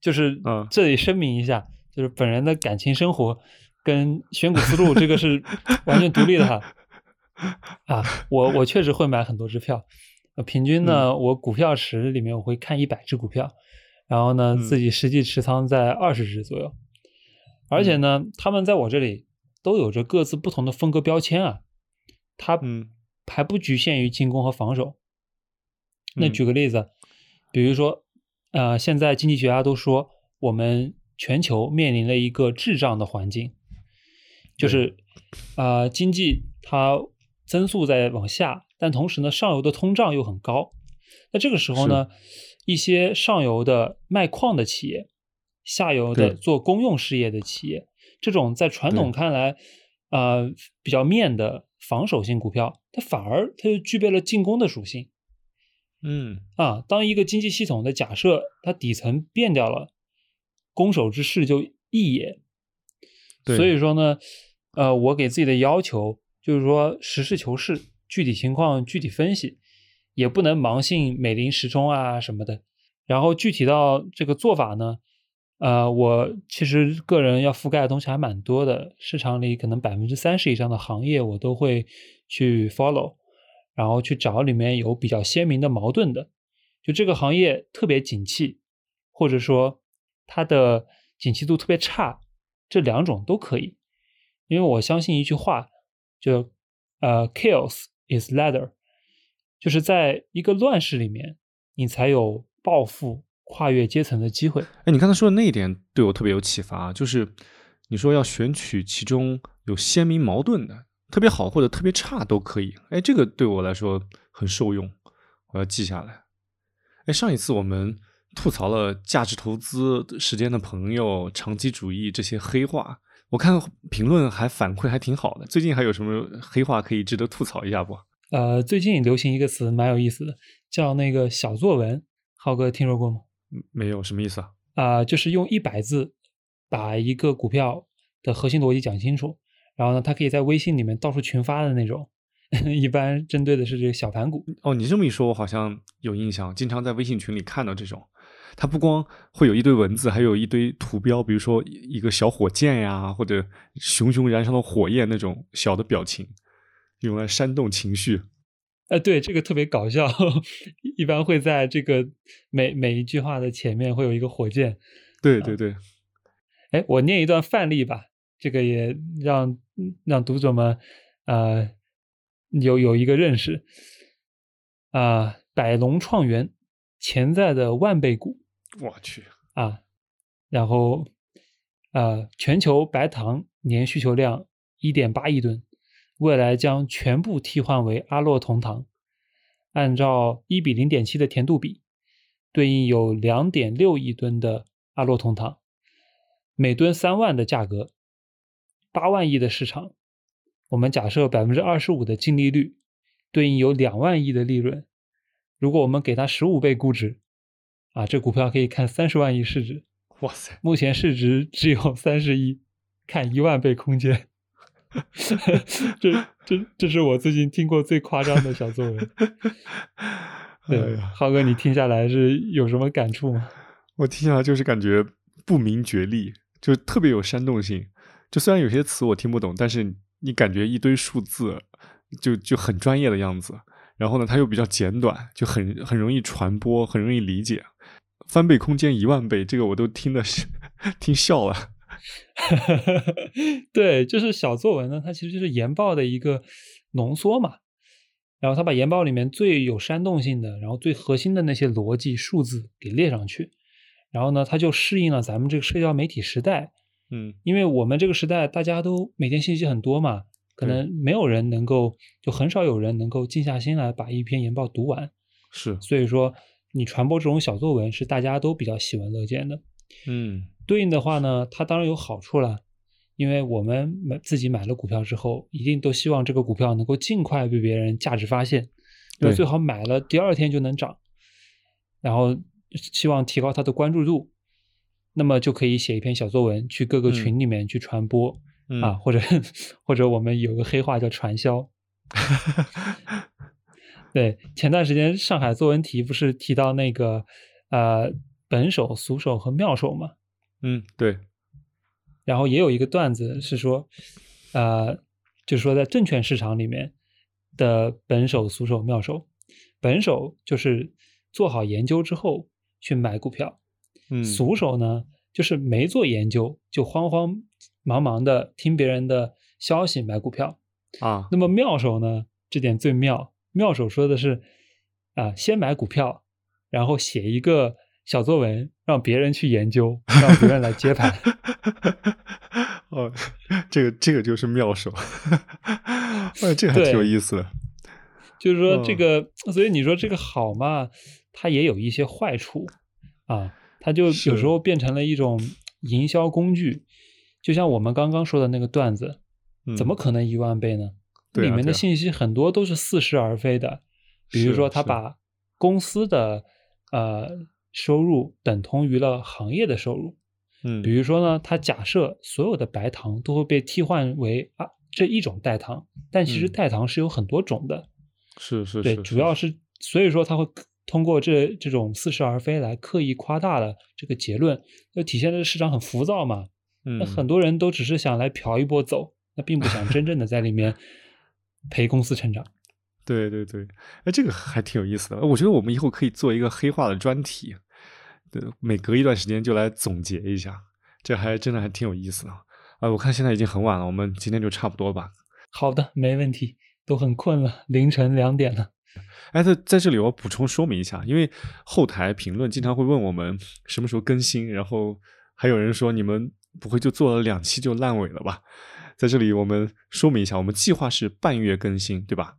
就是这里声明一下，就是本人的感情生活跟选股思路这个是 完全独立的哈，啊，我我确实会买很多支票，平均呢，我股票池里面我会看一百只股票，然后呢，自己实际持仓在二十只左右，而且呢，他们在我这里都有着各自不同的风格标签啊。它还不局限于进攻和防守。那举个例子，比如说，呃，现在经济学家都说，我们全球面临了一个滞胀的环境，就是啊，经济它增速在往下，但同时呢，上游的通胀又很高。那这个时候呢，一些上游的卖矿的企业，下游的做公用事业的企业，这种在传统看来，呃，比较面的。防守性股票，它反而它就具备了进攻的属性。嗯啊，当一个经济系统的假设它底层变掉了，攻守之势就异也。所以说呢，呃，我给自己的要求就是说，实事求是，具体情况具体分析，也不能盲信美林时钟啊什么的。然后具体到这个做法呢？呃，我其实个人要覆盖的东西还蛮多的，市场里可能百分之三十以上的行业我都会去 follow，然后去找里面有比较鲜明的矛盾的，就这个行业特别景气，或者说它的景气度特别差，这两种都可以，因为我相信一句话，就呃，chaos is ladder，就是在一个乱世里面，你才有暴富。跨越阶层的机会。哎，你刚才说的那一点对我特别有启发，就是你说要选取其中有鲜明矛盾的，特别好或者特别差都可以。哎，这个对我来说很受用，我要记下来。哎，上一次我们吐槽了价值投资时间的朋友、长期主义这些黑话，我看评论还反馈还挺好的。最近还有什么黑话可以值得吐槽一下不？呃，最近流行一个词蛮有意思的，叫那个小作文。浩哥听说过吗？没有什么意思啊？啊，就是用一百字把一个股票的核心逻辑讲清楚，然后呢，他可以在微信里面到处群发的那种，一般针对的是这个小盘股。哦，你这么一说，我好像有印象，经常在微信群里看到这种。它不光会有一堆文字，还有一堆图标，比如说一个小火箭呀，或者熊熊燃烧的火焰那种小的表情，用来煽动情绪。呃，对，这个特别搞笑，一般会在这个每每一句话的前面会有一个火箭。对对对，哎，我念一段范例吧，这个也让让读者们呃有有一个认识啊，百龙创元潜在的万倍股，我去啊，然后啊，全球白糖年需求量一点八亿吨。未来将全部替换为阿洛酮糖，按照一比零点七的甜度比，对应有两点六亿吨的阿洛酮糖，每吨三万的价格，八万亿的市场。我们假设百分之二十五的净利率，对应有两万亿的利润。如果我们给它十五倍估值，啊，这股票可以看三十万亿市值。哇塞，目前市值只有三十亿，看一万倍空间。这这这是我最近听过最夸张的小作文。对，浩哥，你听下来是有什么感触吗？我听下来就是感觉不明觉厉，就特别有煽动性。就虽然有些词我听不懂，但是你感觉一堆数字就就很专业的样子。然后呢，它又比较简短，就很很容易传播，很容易理解。翻倍空间一万倍，这个我都听的是 听笑了。对，就是小作文呢，它其实就是研报的一个浓缩嘛。然后他把研报里面最有煽动性的，然后最核心的那些逻辑数字给列上去。然后呢，他就适应了咱们这个社交媒体时代。嗯，因为我们这个时代大家都每天信息很多嘛，可能没有人能够，就很少有人能够静下心来把一篇研报读完。是，所以说你传播这种小作文是大家都比较喜闻乐见的。嗯，对应的话呢，它当然有好处了，因为我们买自己买了股票之后，一定都希望这个股票能够尽快被别人价值发现，对。最好买了第二天就能涨，然后希望提高它的关注度，那么就可以写一篇小作文去各个群里面去传播、嗯啊，或者或者我们有个黑话叫传销。对，前段时间上海作文题不是提到那个呃本手、俗手和妙手嘛？嗯，对，然后也有一个段子是说，呃，就是说在证券市场里面的本手、俗手、妙手，本手就是做好研究之后去买股票，嗯，俗手呢就是没做研究就慌慌忙忙的听别人的消息买股票。啊，那么妙手呢，这点最妙，妙手说的是啊、先买股票，然后写一个小作文，让别人去研究，让别人来接盘。哦，这个这个就是妙手，哎，这个还挺有意思的。就是说这嗯个，所以你说这个好嘛，它也有一些坏处啊，它就有时候变成了一种营销工具，就像我们刚刚说的那个段子，怎么嗯。可能一万倍呢？对啊里面的信息很多都是似是而非的，比如说他把公司的呃收入等同于了行业的收入，嗯，比如说呢，他假设所有的白糖都会被替换为啊这一种代糖，但其实嗯。代糖是有很多种的，对，是是是，主要是。所以说他会通过这这种似是而非来刻意夸大了这个结论，就体现的市场很浮躁嘛。那嗯，很多人都只是想来嫖一波走，那并不想真正的在里面 陪公司成长。对对对，哎，这个还挺有意思的。我觉得我们以后可以做一个黑化的专题，对，每隔一段时间就来总结一下，这还真的还挺有意思的。啊，我看现在已经很晚了，我们今天就差不多吧。好的，没问题，都很困了，凌晨两点了。哎，在在这里我补充说明一下，因为后台评论经常会问我们什么时候更新，然后还有人说你们不会就做了两期就烂尾了吧？在这里我们说明一下，我们计划是半月更新，对吧？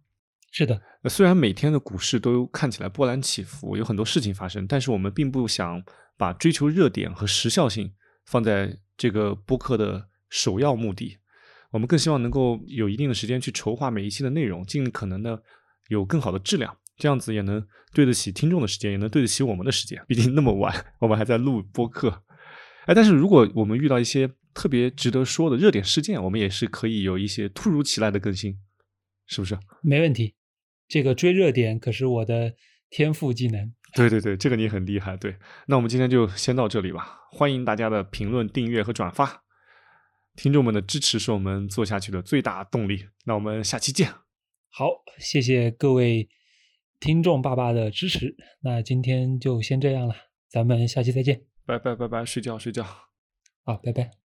是的，呃虽然每天的股市都看起来波澜起伏，有很多事情发生，但是我们并不想把追求热点和时效性放在这个播客的首要目的。我们更希望能够有一定的时间去筹划每一期的内容，尽可能的有更好的质量，这样子也能对得起听众的时间，也能对得起我们的时间。毕竟那么晚，我们还在录播客。哎，但是如果我们遇到一些特别值得说的热点事件，我们也是可以有一些突如其来的更新，是不是？没问题。这个追热点可是我的天赋技能。对对对，这个你很厉害。对，那我们今天就先到这里吧。欢迎大家的评论、订阅和转发，听众们的支持是我们做下去的最大动力。那我们下期见。好，谢谢各位听众爸爸的支持。那今天就先这样了，咱们下期再见。拜拜拜拜，睡觉睡觉。好，拜拜。